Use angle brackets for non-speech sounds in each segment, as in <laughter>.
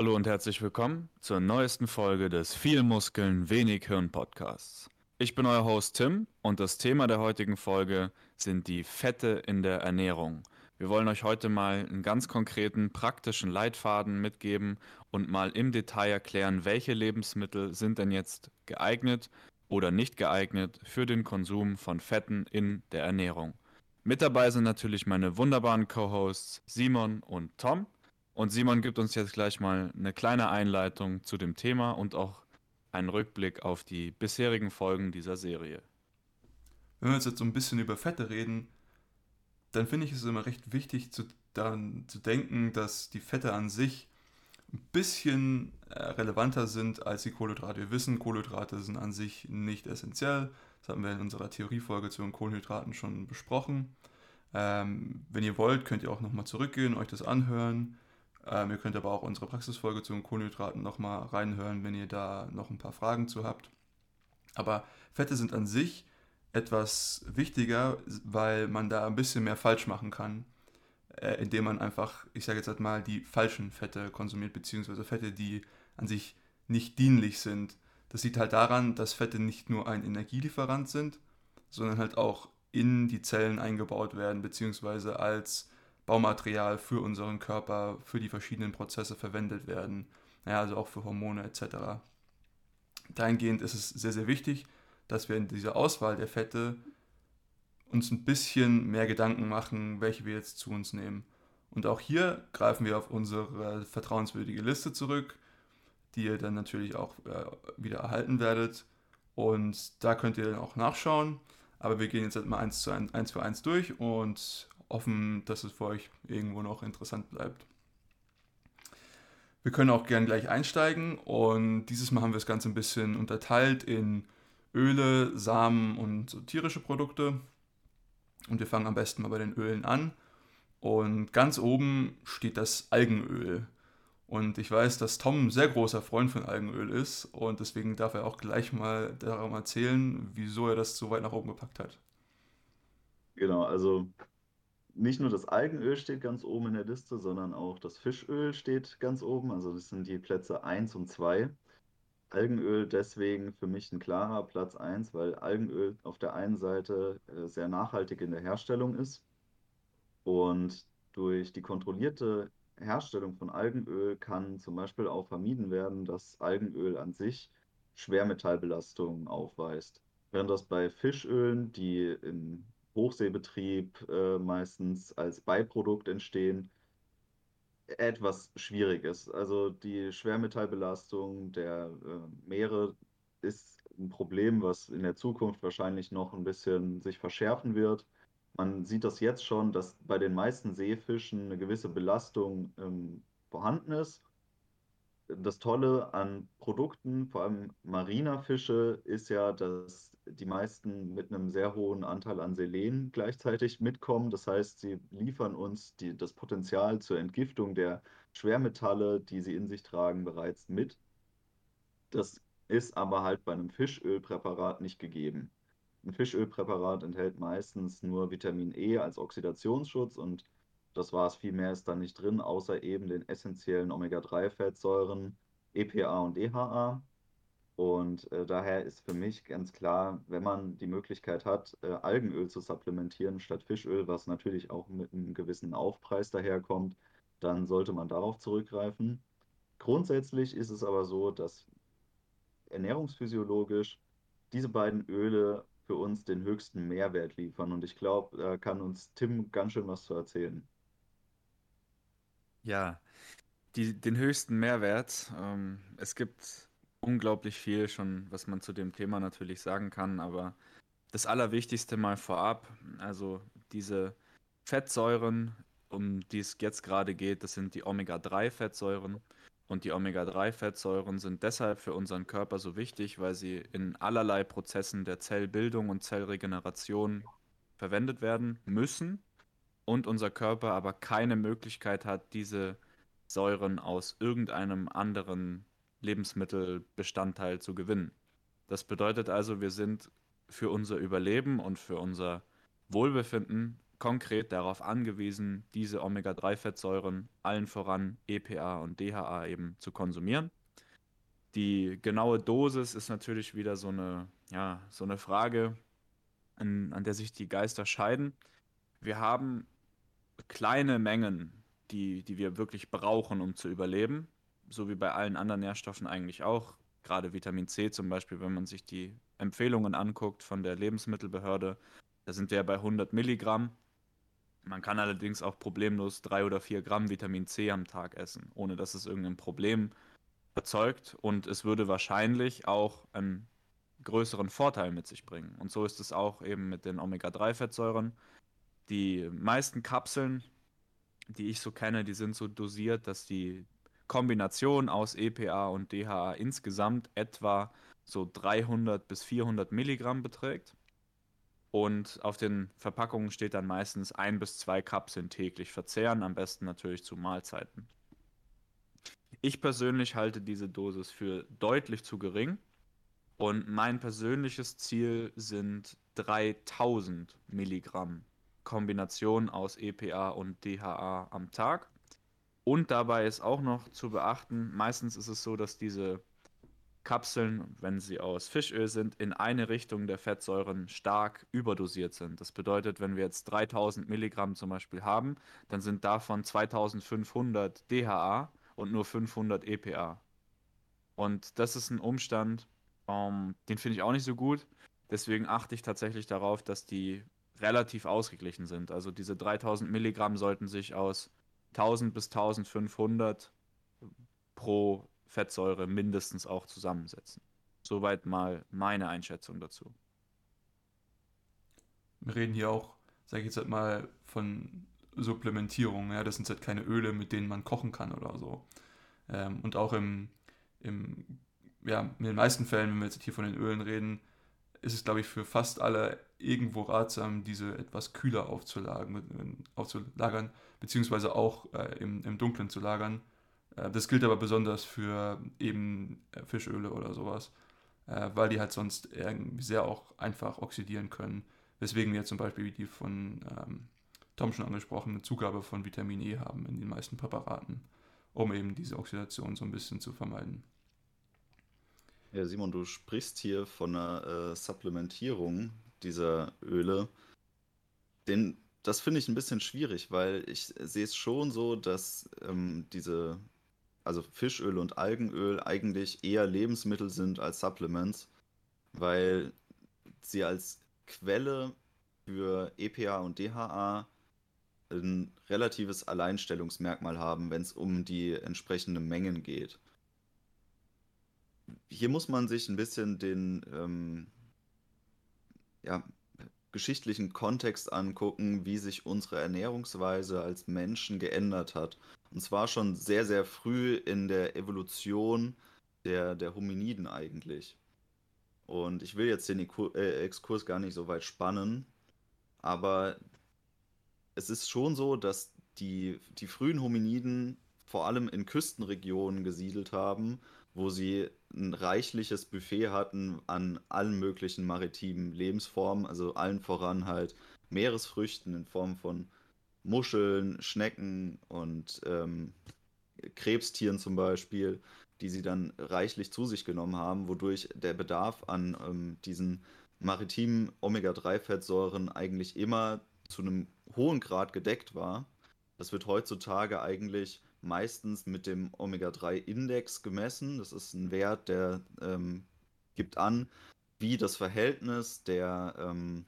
Hallo und herzlich willkommen zur neuesten Folge des Viel Muskeln, wenig Hirn Podcasts. Ich bin euer Host Tim und das Thema der heutigen Folge sind die Fette in der Ernährung. Wir wollen euch heute mal einen ganz konkreten, praktischen Leitfaden mitgeben und mal im Detail erklären, welche Lebensmittel sind denn jetzt geeignet oder nicht geeignet für den Konsum von Fetten in der Ernährung. Mit dabei sind natürlich meine wunderbaren Co-Hosts Simon und Tom. Und Simon gibt uns jetzt gleich mal eine kleine Einleitung zu dem Thema und auch einen Rückblick auf die bisherigen Folgen dieser Serie. Wenn wir jetzt so ein bisschen über Fette reden, dann finde ich es immer recht wichtig zu, daran zu denken, dass die Fette an sich ein bisschen äh, relevanter sind als die Kohlenhydrate. Wir wissen, Kohlenhydrate sind an sich nicht essentiell. Das haben wir in unserer Theoriefolge zu den Kohlenhydraten schon besprochen. Ähm, wenn ihr wollt, könnt ihr auch nochmal zurückgehen, euch das anhören. Ähm, ihr könnt aber auch unsere Praxisfolge zu den Kohlenhydraten nochmal reinhören, wenn ihr da noch ein paar Fragen zu habt. Aber Fette sind an sich etwas wichtiger, weil man da ein bisschen mehr falsch machen kann, äh, indem man einfach, ich sage jetzt halt mal, die falschen Fette konsumiert, beziehungsweise Fette, die an sich nicht dienlich sind. Das liegt halt daran, dass Fette nicht nur ein Energielieferant sind, sondern halt auch in die Zellen eingebaut werden, beziehungsweise als Baumaterial für unseren Körper, für die verschiedenen Prozesse verwendet werden. Ja, also auch für Hormone etc. Dahingehend ist es sehr, sehr wichtig, dass wir in dieser Auswahl der Fette uns ein bisschen mehr Gedanken machen, welche wir jetzt zu uns nehmen. Und auch hier greifen wir auf unsere vertrauenswürdige Liste zurück, die ihr dann natürlich auch äh, wieder erhalten werdet. Und da könnt ihr dann auch nachschauen. Aber wir gehen jetzt halt mal eins, zu eins, eins für eins durch und hoffen, dass es für euch irgendwo noch interessant bleibt. Wir können auch gern gleich einsteigen und dieses Mal haben wir das Ganze ein bisschen unterteilt in Öle, Samen und tierische Produkte. Und wir fangen am besten mal bei den Ölen an. Und ganz oben steht das Algenöl. Und ich weiß, dass Tom ein sehr großer Freund von Algenöl ist und deswegen darf er auch gleich mal darum erzählen, wieso er das so weit nach oben gepackt hat. Genau, also nicht nur das Algenöl steht ganz oben in der Liste, sondern auch das Fischöl steht ganz oben. Also das sind die Plätze 1 und 2. Algenöl deswegen für mich ein klarer Platz 1, weil Algenöl auf der einen Seite äh, sehr nachhaltig in der Herstellung ist und durch die kontrollierte Herstellung von Algenöl kann zum Beispiel auch vermieden werden, dass Algenöl an sich Schwermetallbelastungen aufweist. Während das bei Fischölen, die im Hochseebetrieb äh, meistens als Beiprodukt entstehen, etwas schwierig ist. Also die Schwermetallbelastung der äh, Meere ist ein Problem, was in der Zukunft wahrscheinlich noch ein bisschen sich verschärfen wird. Man sieht das jetzt schon, dass bei den meisten Seefischen eine gewisse Belastung ähm, vorhanden ist das Tolle an Produkten, vor allem mariner Fische, ist ja, dass die meisten mit einem sehr hohen Anteil an Selen gleichzeitig mitkommen. Das heißt, sie liefern uns die, das Potenzial zur Entgiftung der Schwermetalle, die sie in sich tragen, bereits mit. Das ist aber halt bei einem Fischölpräparat nicht gegeben. Ein Fischölpräparat enthält meistens nur Vitamin E als Oxidationsschutz und das war es, viel mehr ist da nicht drin, außer eben den essentiellen Omega-3-Fettsäuren EPA und DHA. Und äh, daher ist für mich ganz klar, wenn man die Möglichkeit hat, äh, Algenöl zu supplementieren statt Fischöl, was natürlich auch mit einem gewissen Aufpreis daherkommt, dann sollte man darauf zurückgreifen. Grundsätzlich ist es aber so, dass ernährungsphysiologisch diese beiden Öle für uns den höchsten Mehrwert liefern. Und ich glaube, da kann uns Tim ganz schön was zu erzählen. Ja, die, den höchsten Mehrwert. Ähm, es gibt unglaublich viel schon, was man zu dem Thema natürlich sagen kann, aber das Allerwichtigste mal vorab, also diese Fettsäuren, um die es jetzt gerade geht, das sind die Omega-3-Fettsäuren. Und die Omega-3-Fettsäuren sind deshalb für unseren Körper so wichtig, weil sie in allerlei Prozessen der Zellbildung und Zellregeneration verwendet werden müssen und unser Körper aber keine Möglichkeit hat, diese Säuren aus irgendeinem anderen Lebensmittelbestandteil zu gewinnen. Das bedeutet also, wir sind für unser Überleben und für unser Wohlbefinden konkret darauf angewiesen, diese Omega-3-Fettsäuren, allen voran EPA und DHA eben zu konsumieren. Die genaue Dosis ist natürlich wieder so eine, ja, so eine Frage, an, an der sich die Geister scheiden. Wir haben kleine Mengen, die, die wir wirklich brauchen, um zu überleben, so wie bei allen anderen Nährstoffen eigentlich auch. Gerade Vitamin C zum Beispiel, wenn man sich die Empfehlungen anguckt von der Lebensmittelbehörde, da sind wir bei 100 Milligramm. Man kann allerdings auch problemlos drei oder vier Gramm Vitamin C am Tag essen, ohne dass es irgendein Problem erzeugt. Und es würde wahrscheinlich auch einen größeren Vorteil mit sich bringen. Und so ist es auch eben mit den Omega-3-Fettsäuren. Die meisten Kapseln, die ich so kenne, die sind so dosiert, dass die Kombination aus EPA und DHA insgesamt etwa so 300 bis 400 Milligramm beträgt. Und auf den Verpackungen steht dann meistens ein bis zwei Kapseln täglich verzehren, am besten natürlich zu Mahlzeiten. Ich persönlich halte diese Dosis für deutlich zu gering und mein persönliches Ziel sind 3000 Milligramm Kombination aus EPA und DHA am Tag. Und dabei ist auch noch zu beachten, meistens ist es so, dass diese Kapseln, wenn sie aus Fischöl sind, in eine Richtung der Fettsäuren stark überdosiert sind. Das bedeutet, wenn wir jetzt 3000 Milligramm zum Beispiel haben, dann sind davon 2500 DHA und nur 500 EPA. Und das ist ein Umstand, um, ähm, den finde ich auch nicht so gut. Deswegen achte ich tatsächlich darauf, dass die relativ ausgeglichen sind. Also diese 3000 Milligramm sollten sich aus 1000 bis 1500 pro Fettsäure mindestens auch zusammensetzen. Soweit mal meine Einschätzung dazu. Wir reden hier auch, sage ich jetzt halt mal, von Supplementierung. Ja, das sind halt keine Öle, mit denen man kochen kann oder so. Ähm, und auch im, im, ja, in den meisten Fällen, wenn wir jetzt hier von den Ölen reden, ist es, glaube ich, für fast alle irgendwo ratsam, diese etwas kühler aufzulagern, aufzulagern beziehungsweise auch äh, im, im Dunkeln zu lagern, äh, das gilt aber besonders für eben äh, Fischöle oder sowas, äh, weil die halt sonst sehr auch einfach oxidieren können. Weswegen wir zum Beispiel die von ähm, Tom schon angesprochene Zugabe von Vitamin E haben in den meisten Präparaten, um eben diese Oxidation so ein bisschen zu vermeiden. Ja, Simon, du sprichst hier von einer äh, Supplementierung dieser Öle. Den, das finde ich ein bisschen schwierig, weil ich sehe es schon so, dass ähm, diese also Fischöl und Algenöl eigentlich eher Lebensmittel sind als Supplements, weil sie als Quelle für EPA und DHA ein relatives Alleinstellungsmerkmal haben, wenn es um die entsprechenden Mengen geht. Hier muss man sich ein bisschen den ähm, ja, geschichtlichen Kontext angucken, wie sich unsere Ernährungsweise als Menschen geändert hat. Und zwar schon sehr, sehr früh in der Evolution der, der Hominiden eigentlich. Und ich will jetzt den äh, Exkurs gar nicht so weit spannen, aber es ist schon so, dass die, die frühen Hominiden vor allem in Küstenregionen gesiedelt haben, wo sie ein reichliches Buffet hatten an allen möglichen maritimen Lebensformen, also allen voran halt Meeresfrüchten in Form von Muscheln, Schnecken und ähm, Krebstieren zum Beispiel, die sie dann reichlich zu sich genommen haben, wodurch der Bedarf an ähm, diesen maritimen Omega-3-Fettsäuren eigentlich immer zu einem hohen Grad gedeckt war. Das wird heutzutage eigentlich meistens mit dem Omega-3-Index gemessen. Das ist ein Wert, der ähm, gibt an, wie das Verhältnis der ähm,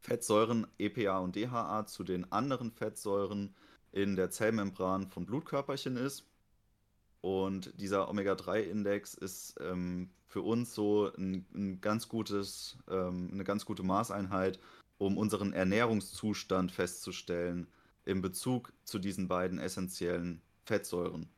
Fettsäuren EPA und DHA zu den anderen Fettsäuren in der Zellmembran von Blutkörperchen ist. Und dieser Omega-3-Index ist ähm, für uns so ein, ein ganz gutes, ähm, eine ganz gute Maßeinheit, um unseren Ernährungszustand festzustellen in Bezug zu diesen beiden essentiellen Fettsäuren.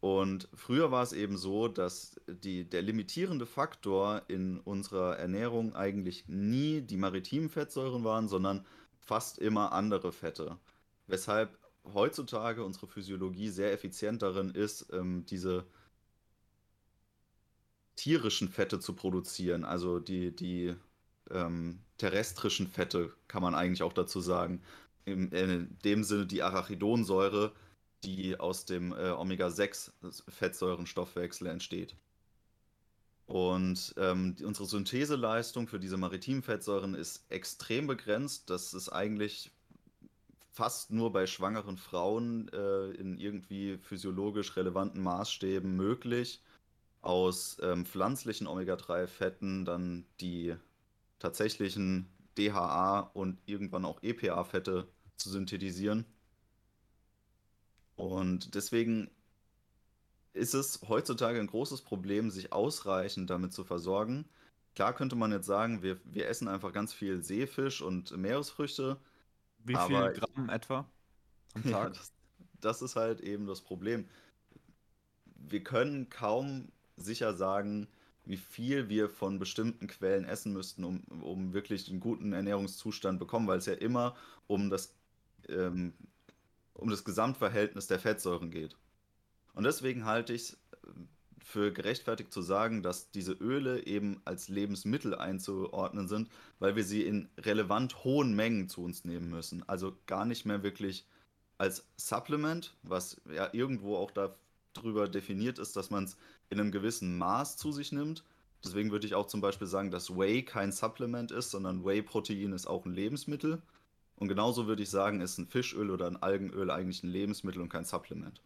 Und früher war es eben so, dass die, der limitierende Faktor in unserer Ernährung eigentlich nie die maritimen Fettsäuren waren, sondern fast immer andere Fette. Weshalb heutzutage unsere Physiologie sehr effizient darin ist, ähm, diese tierischen Fette zu produzieren, also die, die ähm, terrestrischen Fette, kann man eigentlich auch dazu sagen. In, in dem Sinne die Arachidonsäure, die aus dem äh, Omega-6-Fettsäurenstoffwechsel entsteht. Und ähm, unsere Syntheseleistung für diese maritimen Fettsäuren ist extrem begrenzt. Das ist eigentlich fast nur bei schwangeren Frauen äh, in irgendwie physiologisch relevanten Maßstäben möglich. Aus ähm, pflanzlichen Omega-3-Fetten dann die tatsächlichen DHA und irgendwann auch EPA-Fette zu synthetisieren. Und deswegen ist es heutzutage ein großes Problem, sich ausreichend damit zu versorgen. Klar könnte man jetzt sagen, wir, wir essen einfach ganz viel Seefisch und Meeresfrüchte. Wie viel Gramm etwa am <laughs> Tag? Ja, das, das ist halt eben das Problem. Wir können kaum sicher sagen, wie viel wir von bestimmten Quellen essen müssten, um, um wirklich einen guten Ernährungszustand bekommen, weil es ja immer um das, ähm, um das Gesamtverhältnis der Fettsäuren geht. Und deswegen halte ich es äh, für gerechtfertigt zu sagen, dass diese Öle eben als Lebensmittel einzuordnen sind, weil wir sie in relevant hohen Mengen zu uns nehmen müssen. Also gar nicht mehr wirklich als Supplement, was ja irgendwo auch darüber definiert ist, dass man es in einem gewissen Maß zu sich nimmt. Deswegen würde ich auch zum Beispiel sagen, dass Whey kein Supplement ist, sondern Whey-Protein ist auch ein Lebensmittel. Und genauso würde ich sagen, ist ein Fischöl oder ein Algenöl eigentlich ein Lebensmittel und kein Supplement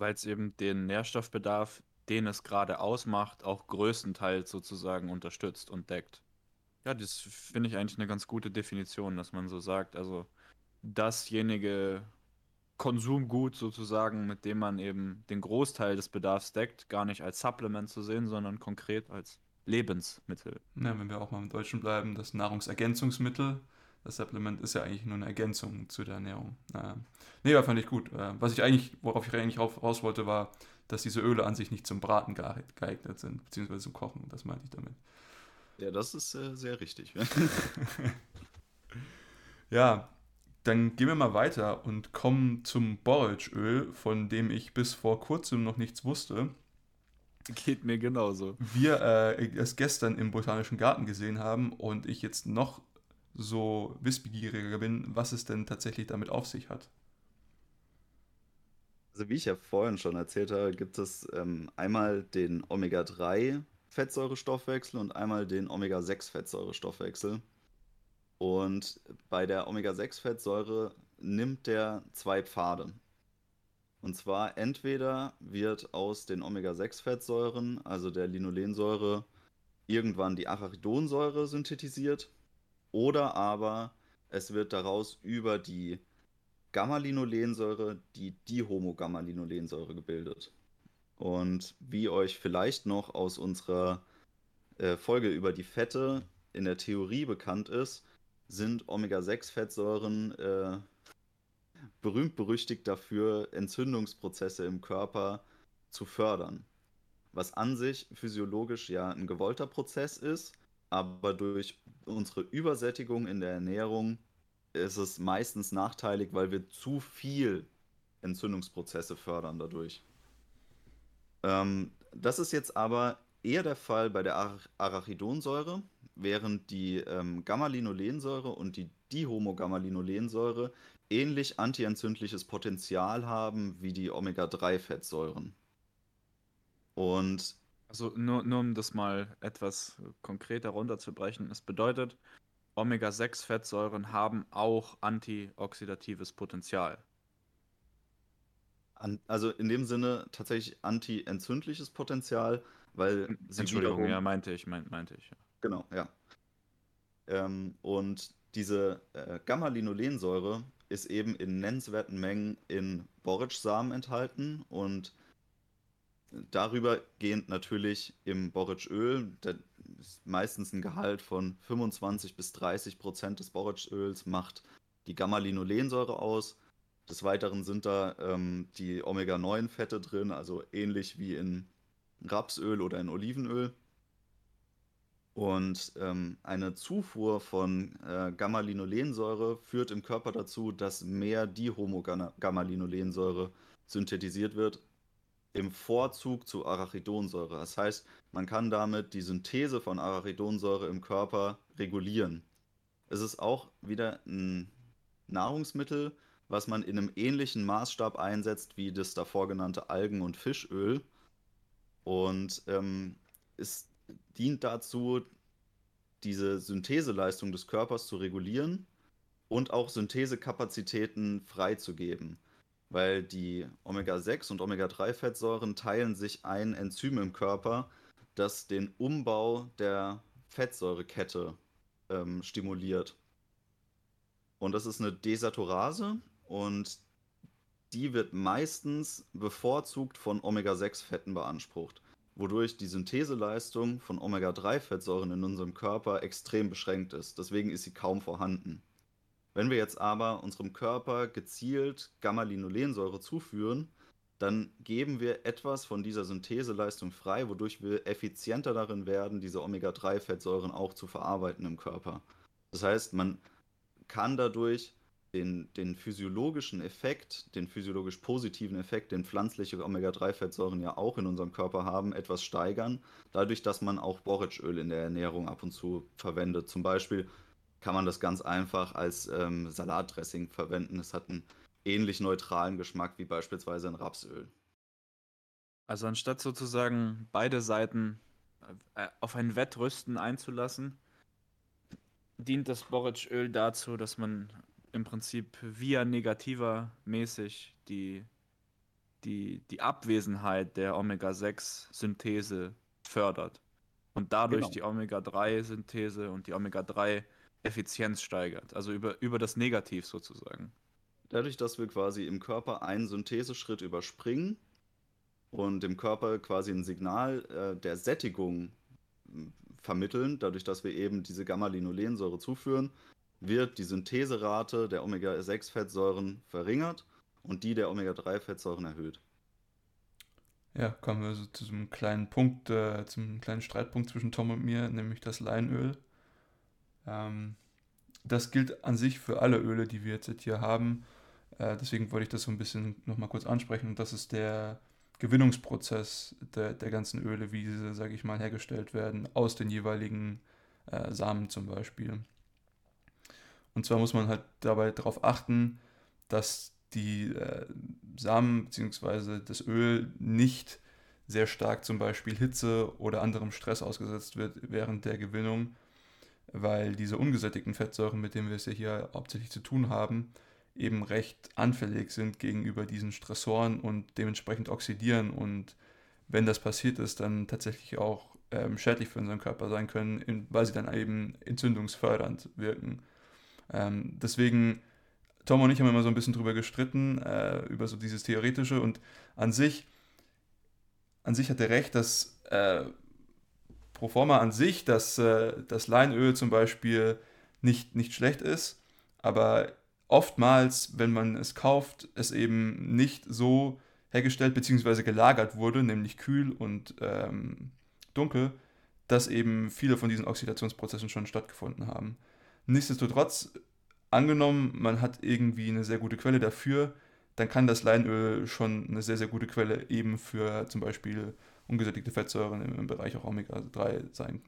weil es eben den Nährstoffbedarf, den es gerade ausmacht, auch größtenteils sozusagen unterstützt und deckt. Ja, das finde ich eigentlich eine ganz gute Definition, dass man so sagt, also dasjenige Konsumgut sozusagen, mit dem man eben den Großteil des Bedarfs deckt, gar nicht als Supplement zu sehen, sondern konkret als Lebensmittel. Ja, wenn wir auch mal im Deutschen bleiben, das Nahrungsergänzungsmittel das Supplement ist ja eigentlich nur eine Ergänzung zu der Ernährung. Äh, nee, das fand ich gut. Äh, was ich eigentlich, worauf ich eigentlich raus wollte, war, dass diese Öle an sich nicht zum Braten geeignet sind, beziehungsweise zum Kochen. Das meinte ich damit. Ja, das ist äh, sehr richtig. ja, <laughs> dann gehen wir mal weiter und kommen zum Borage-Öl, von dem ich bis vor kurzem noch nichts wusste. Geht mir genauso. Wir äh, es gestern im Botanischen Garten gesehen haben und ich jetzt noch so wissbegieriger bin, was es denn tatsächlich damit auf sich hat. Also wie ich ja vorhin schon erzählt habe, gibt es ähm, einmal den Omega-3-Fettsäurestoffwechsel und einmal den Omega-6-Fettsäurestoffwechsel. Und bei der Omega-6-Fettsäure nimmt der zwei Pfade. Und zwar entweder wird aus den Omega-6-Fettsäuren, also der Linolensäure, irgendwann die Arachidonsäure synthetisiert oder aber es wird daraus über die Gamma-Linolensäure die Dihomogamma-Linolensäure gebildet. Und wie euch vielleicht noch aus unserer äh, Folge über die Fette in der Theorie bekannt ist, sind Omega-6-Fettsäuren äh, berühmt berüchtigt dafür, Entzündungsprozesse im Körper zu fördern. Was an sich physiologisch ja ein gewollter Prozess ist, aber durch unsere Übersättigung in der Ernährung ist es meistens nachteilig, weil wir zu viel Entzündungsprozesse fördern dadurch. Ähm, das ist jetzt aber eher der Fall bei der Ar Arachidonsäure, während die ähm, Gamma-Linolensäure und die Dihomogamma-Linolensäure ähnlich antientzündliches Potenzial haben wie die Omega-3-Fettsäuren. Und also nur, nur um das mal etwas konkreter runterzubrechen, es bedeutet, Omega-6-Fettsäuren haben auch antioxidatives Potenzial. An, also in dem Sinne tatsächlich anti-entzündliches Potenzial, weil sie Entschuldigung, wiederum, ja, meinte ich, meint, meinte ich. Ja. Genau, ja. Ähm, und diese äh, Gamma-Linolensäure ist eben in nennenswerten Mengen in Borage-Samen enthalten und Darüber gehend natürlich im Borage-Öl, meistens ein Gehalt von 25 bis 30 Prozent des Borage-Öls macht die Gamma-Linolensäure aus. Des Weiteren sind da ähm, die Omega-9-Fette drin, also ähnlich wie in Rapsöl oder in Olivenöl. Und ähm, eine Zufuhr von äh, Gamma-Linolensäure führt im Körper dazu, dass mehr Dihomo-Gamma-Linolensäure synthetisiert wird, im Vorzug zu Arachidonsäure. Das heißt, man kann damit die Synthese von Arachidonsäure im Körper regulieren. Es ist auch wieder ein Nahrungsmittel, was man in einem ähnlichen Maßstab einsetzt wie das davor genannte Algen- und Fischöl. Und ähm, es dient dazu, diese Syntheseleistung des Körpers zu regulieren und auch Synthesekapazitäten freizugeben weil die Omega-6 und Omega-3-Fettsäuren teilen sich ein Enzym im Körper, das den Umbau der Fettsäurekette ähm, stimuliert. Und das ist eine Desaturase und die wird meistens bevorzugt von Omega-6-Fetten beansprucht, wodurch die Syntheseleistung von Omega-3-Fettsäuren in unserem Körper extrem beschränkt ist. Deswegen ist sie kaum vorhanden. Wenn wir jetzt aber unserem Körper gezielt Gamma-Linolensäure zuführen, dann geben wir etwas von dieser Syntheseleistung frei, wodurch wir effizienter darin werden, diese Omega-3-Fettsäuren auch zu verarbeiten im Körper. Das heißt, man kann dadurch den, den physiologischen Effekt, den physiologisch positiven Effekt, den pflanzliche Omega-3-Fettsäuren ja auch in unserem Körper haben, etwas steigern, dadurch, dass man auch Borretschöl in der Ernährung ab und zu verwendet. Zum Beispiel kann man das ganz einfach als ähm, Salatdressing verwenden. Es hat einen ähnlich neutralen Geschmack wie beispielsweise ein Rapsöl. Also anstatt sozusagen beide Seiten äh, auf ein Wettrüsten einzulassen, dient das Borage-Öl dazu, dass man im Prinzip via negativer mäßig die, die, die Abwesenheit der Omega-6-Synthese fördert. Und dadurch genau. die Omega-3-Synthese und die Omega-3 Effizienz steigert, also über, über das Negativ sozusagen. Dadurch, dass wir quasi im Körper einen Syntheseschritt überspringen und dem Körper quasi ein Signal äh, der Sättigung vermitteln, dadurch, dass wir eben diese Gamma-Linolensäure zuführen, wird die Syntheserate der Omega-6-Fettsäuren verringert und die der Omega-3-Fettsäuren erhöht. Ja, kommen wir so zu einem kleinen Punkt, äh, zum kleinen Streitpunkt zwischen Tom und mir, nämlich das Leinöl. Ähm, das gilt an sich für alle Öle, die wir jetzt hier haben. Äh, deswegen wollte ich das so ein bisschen nochmal kurz ansprechen. Und das ist der Gewinnungsprozess der, der ganzen Öle, wie sie, sage ich mal, hergestellt werden, aus den jeweiligen äh, Samen zum Beispiel. Und zwar muss man halt dabei darauf achten, dass die äh, Samen bzw. das Öl nicht sehr stark zum Beispiel Hitze oder anderem Stress ausgesetzt wird während der Gewinnung, weil diese ungesättigten Fettsäuren, mit denen wir es ja hier hauptsächlich zu tun haben, eben recht anfällig sind gegenüber diesen Stressoren und dementsprechend oxidieren und wenn das passiert ist, dann tatsächlich auch ähm, schädlich für unseren Körper sein können, weil sie dann eben entzündungsfördernd wirken. Ähm, deswegen, Tom und ich haben immer so ein bisschen drüber gestritten, äh, über so dieses Theoretische und an sich, an sich hat er recht, dass äh, pro forma an sich, dass äh, das Leinöl zum Beispiel nicht, nicht schlecht ist, aber oftmals, wenn man es kauft, es eben nicht so hergestellt bzw. gelagert wurde, nämlich kühl und ähm, dunkel, dass eben viele von diesen Oxidationsprozessen schon stattgefunden haben. Nichtsdestotrotz, angenommen, man hat irgendwie eine sehr gute Quelle dafür, dann kann das Leinöl schon eine sehr, sehr gute Quelle eben für zum Beispiel ungesättigte Fettsäuren im, Bereich auch Omega-3 sein.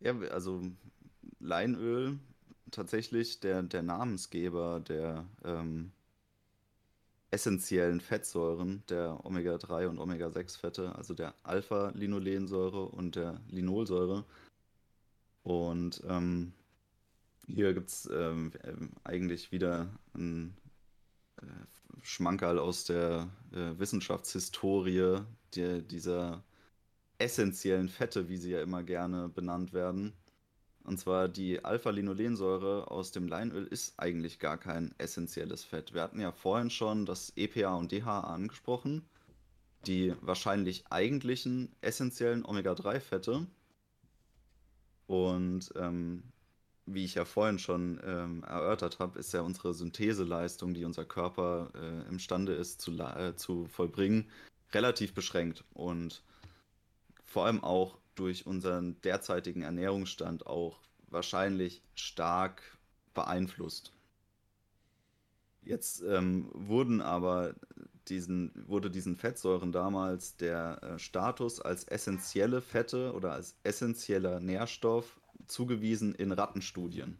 Ja, also Leinöl tatsächlich der, der Namensgeber der ähm, essentiellen Fettsäuren der Omega-3 und Omega-6-Fette, also der Alpha-Linolensäure und der Linolsäure. Und ähm, hier gibt es ähm, eigentlich wieder ein äh, Schmankerl aus der äh, Wissenschaftshistorie der, dieser essentiellen Fette, wie sie ja immer gerne benannt werden. Und zwar die Alpha-Linolensäure aus dem Leinöl ist eigentlich gar kein essentielles Fett. Wir hatten ja vorhin schon das EPA und DHA angesprochen, die wahrscheinlich eigentlichen essentiellen Omega-3-Fette. Und ähm, wie ich ja vorhin schon ähm, erörtert habe, ist ja unsere Syntheseleistung, die unser Körper äh, imstande ist zu, äh, zu vollbringen, relativ beschränkt und vor allem auch durch unseren derzeitigen Ernährungsstand auch wahrscheinlich stark beeinflusst. Jetzt ähm, wurden aber diesen, wurde diesen Fettsäuren damals der äh, Status als essentielle Fette oder als essentieller Nährstoff zugewiesen in Rattenstudien.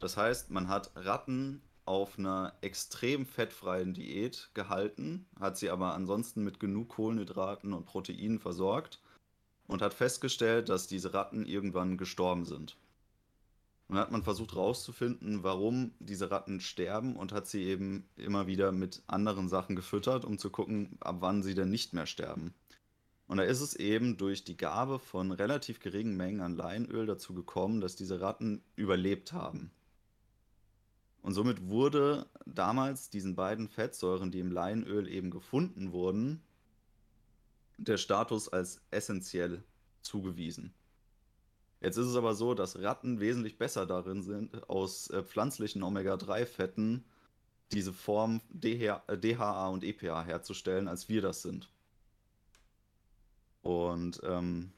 Das heißt, man hat Ratten auf einer extrem fettfreien Diät gehalten, hat sie aber ansonsten mit genug Kohlenhydraten und Proteinen versorgt und hat festgestellt, dass diese Ratten irgendwann gestorben sind. Und dann hat man versucht herauszufinden, warum diese Ratten sterben und hat sie eben immer wieder mit anderen Sachen gefüttert, um zu gucken, ab wann sie denn nicht mehr sterben. Und da ist es eben durch die Gabe von relativ geringen Mengen an Leinöl dazu gekommen, dass diese Ratten überlebt haben. Und somit wurde damals diesen beiden Fettsäuren, die im Leinöl eben gefunden wurden, der Status als essentiell zugewiesen. Jetzt ist es aber so, dass Ratten wesentlich besser darin sind, aus äh, pflanzlichen Omega-3-Fetten diese Form DHA, äh, und EPA herzustellen, als wir das sind. Und ähm,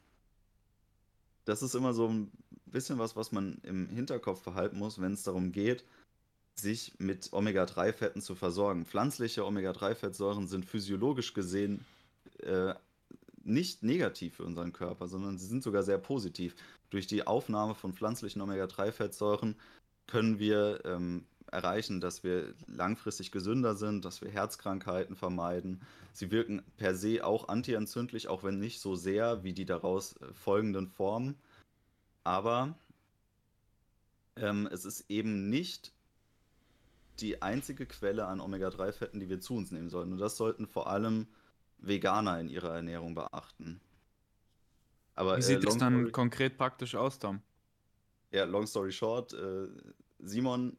das ist immer so ein bisschen was, was man im Hinterkopf behalten muss, wenn es darum geht, sich mit Omega-3-Fetten zu versorgen. Pflanzliche Omega-3-Fettsäuren sind physiologisch gesehen äh, nicht negativ für unseren Körper, sondern sie sind sogar sehr positiv. Durch die Aufnahme von pflanzlichen Omega-3-Fettsäuren können wir ähm, erreichen, dass wir langfristig gesünder sind, dass wir Herzkrankheiten vermeiden. Sie wirken per se auch antientzündlich, auch wenn nicht so sehr wie die daraus äh, folgenden Formen. Aber ähm, es ist eben nicht die einzige Quelle an Omega-3-Fetten, die wir zu uns nehmen sollten. Und das sollten vor allem Veganer in ihrer Ernährung beachten. Aber, Wie sieht äh, es dann story, konkret praktisch aus, Tom? Ja, long story short, äh, Simon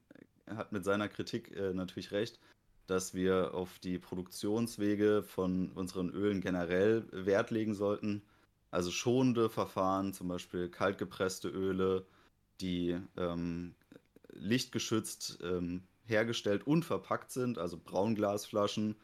hat mit seiner Kritik äh, natürlich recht, dass wir auf die Produktionswege von unseren Ölen generell Wert legen sollten. Also schonende Verfahren, zum Beispiel kaltgepresste Öle, die ähm, lichtgeschützt ähm, hergestellt und verpackt sind, also Braunglasflaschen.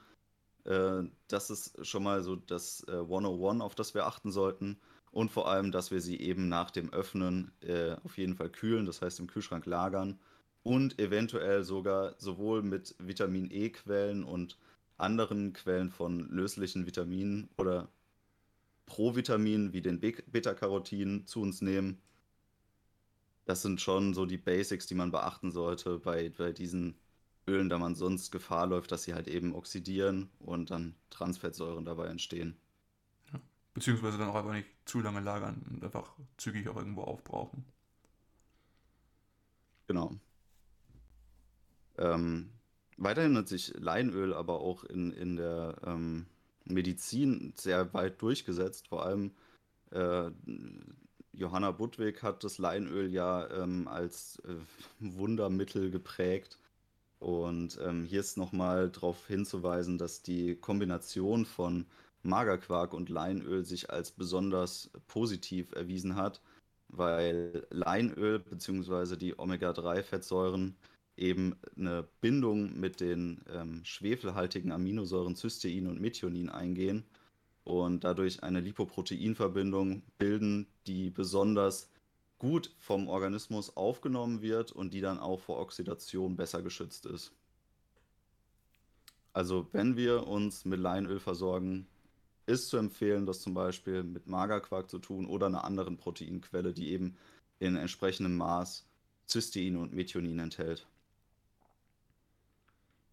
Äh, das ist schon mal so das äh, 101, auf das wir achten sollten. Und vor allem, dass wir sie eben nach dem Öffnen äh, auf jeden Fall kühlen, das heißt im Kühlschrank lagern und eventuell sogar sowohl mit Vitamin E-Quellen und anderen Quellen von löslichen Vitaminen oder Provitaminen wie den Beta-Carotin zu uns nehmen. Das sind schon so die Basics, die man beachten sollte bei, bei diesen Ölen, da man sonst Gefahr läuft, dass sie halt eben oxidieren und dann Transfettsäuren dabei entstehen. Ja. Beziehungsweise dann auch einfach nicht zu lange lagern und einfach zügig auch irgendwo aufbrauchen. Genau. Ähm, weiterhin hat sich Leinöl aber auch in, in der ähm, Medizin sehr weit durchgesetzt. Vor allem äh, Johanna Budwig hat das Leinöl ja ähm, als äh, Wundermittel geprägt. Und ähm, hier ist nochmal darauf hinzuweisen, dass die Kombination von Magerquark und Leinöl sich als besonders positiv erwiesen hat, weil Leinöl bzw. die Omega-3-Fettsäuren eben eine Bindung mit den ähm, schwefelhaltigen Aminosäuren Cystein und Methionin eingehen und dadurch eine Lipoproteinverbindung bilden, die besonders gut vom Organismus aufgenommen wird und die dann auch vor Oxidation besser geschützt ist. Also wenn wir uns mit Leinöl versorgen, ist zu empfehlen, das zum Beispiel mit Magerquark zu tun oder einer anderen Proteinquelle, die eben in entsprechendem Maß Cystein und Methionin enthält.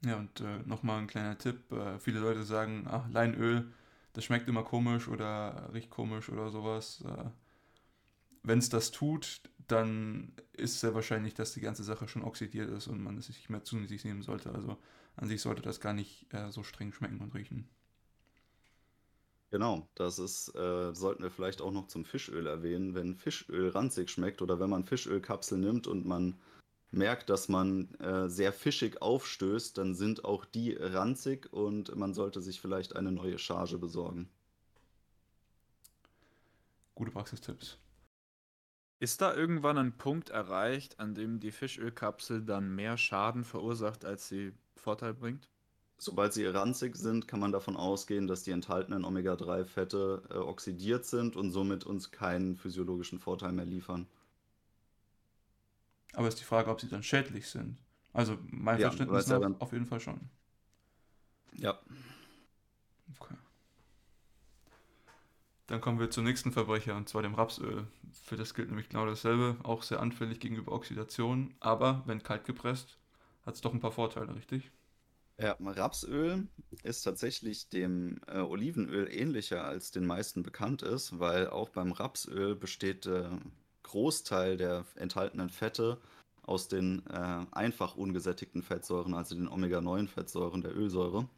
Ja, und äh, nochmal ein kleiner Tipp. Äh, viele Leute sagen, ach, Leinöl, das schmeckt immer komisch oder riecht komisch oder sowas. Äh, Wenn es das tut, dann ist es sehr wahrscheinlich, dass die ganze Sache schon oxidiert ist und man es nicht mehr zu sich nehmen sollte. Also an sich sollte das gar nicht äh, so streng schmecken und riechen. Genau, das ist, äh, sollten wir vielleicht auch noch zum Fischöl erwähnen. Wenn Fischöl ranzig schmeckt oder wenn man Fischölkapsel nimmt und man merkt, dass man äh, sehr fischig aufstößt, dann sind auch die ranzig und man sollte sich vielleicht eine neue Charge besorgen. Gute Praxistipps. Ist da irgendwann ein Punkt erreicht, an dem die Fischölkapsel dann mehr Schaden verursacht, als sie Vorteil bringt? Sobald sie ranzig sind, kann man davon ausgehen, dass die enthaltenen Omega-3-Fette äh, oxidiert sind und somit uns keinen physiologischen Vorteil mehr liefern. Aber ist die Frage, ob sie dann schädlich sind. Also mein Ja, Verständnis ja dann- auf jeden Fall schon. Ja. Okay. Dann kommen wir zum nächsten Verbrecher, und zwar dem Rapsöl. Für das gilt nämlich genau dasselbe, auch sehr anfällig gegenüber Oxidation, aber wenn kalt gepresst, hat es doch ein paar Vorteile, richtig? Ja, Rapsöl ist tatsächlich dem äh, Olivenöl ähnlicher als den meisten bekannt ist, weil auch beim Rapsöl besteht der Großteil der enthaltenen Fette aus den äh, einfach ungesättigten Fettsäuren, also den Omega-9-Fettsäuren der Ölsäure.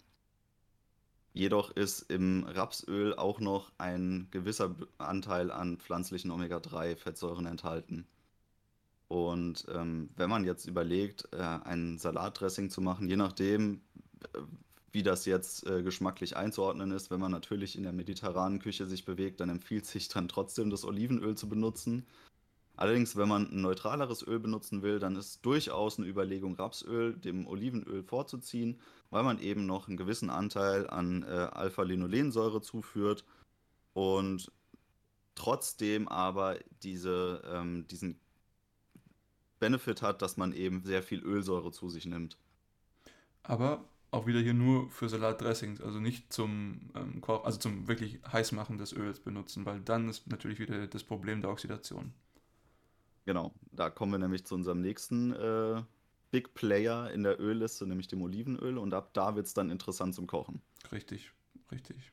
Jedoch ist im Rapsöl auch noch ein gewisser Anteil an pflanzlichen Omega-3-Fettsäuren enthalten. Und ähm, wenn man jetzt überlegt, äh, ein Salatdressing zu machen, je nachdem, äh, wie das jetzt äh, geschmacklich einzuordnen ist, wenn man natürlich in der mediterranen Küche sich bewegt, dann empfiehlt sich dann trotzdem das Olivenöl zu benutzen. Allerdings, wenn man ein neutraleres Öl benutzen will, dann ist durchaus eine Überlegung, Rapsöl dem Olivenöl vorzuziehen, weil man eben noch einen gewissen Anteil an äh, Alpha-Linolensäure zuführt und trotzdem aber diese, ähm, diesen Benefit hat, dass man eben sehr viel Ölsäure zu sich nimmt. Aber auch wieder hier nur für Salatdressings, also nicht zum ähm, Koch, also zum wirklich Heißmachen des Öls benutzen, weil dann ist natürlich wieder das Problem der Oxidation. Genau, da kommen wir nämlich zu unserem nächsten äh, Big Player in der Ölliste, nämlich dem Olivenöl. Und ab da wird es dann interessant zum Kochen. Richtig, richtig.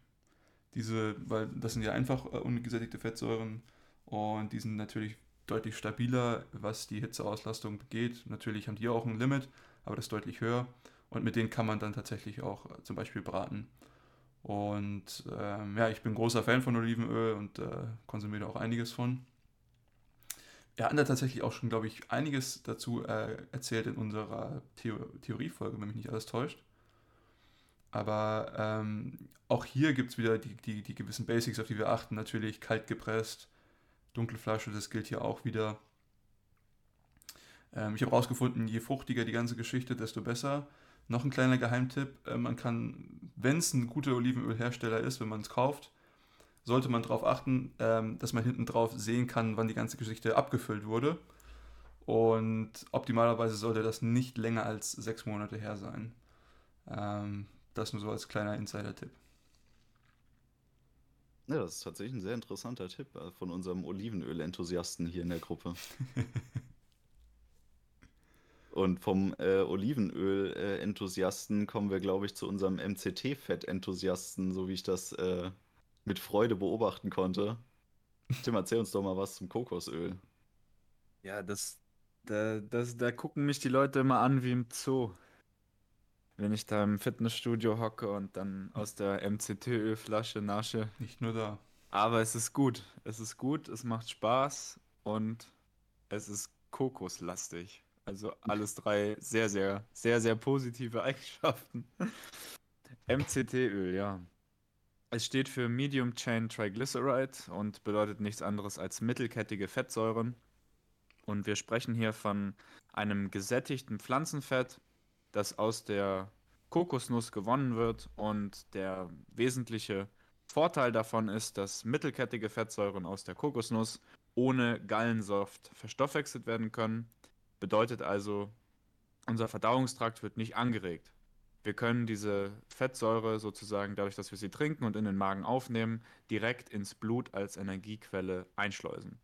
Diese, weil das sind ja einfach äh, ungesättigte Fettsäuren und die sind natürlich deutlich stabiler, was die Hitzeauslastung geht. Natürlich haben die auch ein Limit, aber das ist deutlich höher und mit denen kann man dann tatsächlich auch äh, zum Beispiel braten. Und ähm, ja, ich bin großer Fan von Olivenöl und äh, konsumiere auch einiges von. Er hat da tatsächlich auch schon, glaube ich, einiges dazu äh, erzählt in unserer Theo Theoriefolge, wenn mich nicht alles täuscht. Aber ähm, auch hier gibt es wieder die, die, die gewissen Basics, auf die wir achten. Natürlich kalt gepresst, dunkle Flasche, das gilt hier auch wieder. Ähm, ich habe herausgefunden, je fruchtiger die ganze Geschichte, desto besser. Noch ein kleiner Geheimtipp, äh, man kann, wenn es ein guter Olivenölhersteller ist, wenn man es kauft, sollte man darauf achten, ähm, dass man hinten drauf sehen kann, wann die ganze Geschichte abgefüllt wurde. Und optimalerweise sollte das nicht länger als sechs Monate her sein. Ähm, das nur so als kleiner Insider-Tipp. Ja, das ist tatsächlich ein sehr interessanter Tipp äh, von unserem Olivenöl-Enthusiasten hier in der Gruppe. <laughs> Und vom äh, Olivenöl-Enthusiasten kommen wir, glaube ich, zu unserem MCT-Fett-Enthusiasten, so wie ich das äh, mit Freude beobachten konnte. Tim, erzähl uns doch mal was zum Kokosöl. Ja, das, da, das, da gucken mich die Leute immer an wie im Zoo. Wenn ich da im Fitnessstudio hocke und dann aus der MCT-Ölflasche nasche. Nicht nur da. Aber es ist gut. Es ist gut, es macht Spaß und es ist kokoslastig. Also alles drei sehr, sehr, sehr, sehr positive <laughs> Eigenschaften. MCT-Öl, ja. Es steht für Medium Chain Triglyceride und bedeutet nichts anderes als mittelkettige Fettsäuren. Und wir sprechen hier von einem gesättigten Pflanzenfett, das aus der Kokosnuss gewonnen wird. Und der wesentliche Vorteil davon ist, dass mittelkettige Fettsäuren aus der Kokosnuss ohne Gallensaft verstoffwechselt werden können. Bedeutet also, unser Verdauungstrakt wird nicht angeregt. Wir können diese Fettsäure sozusagen, dadurch, dass wir sie trinken und in den Magen aufnehmen, direkt ins Blut als Energiequelle einschleusen.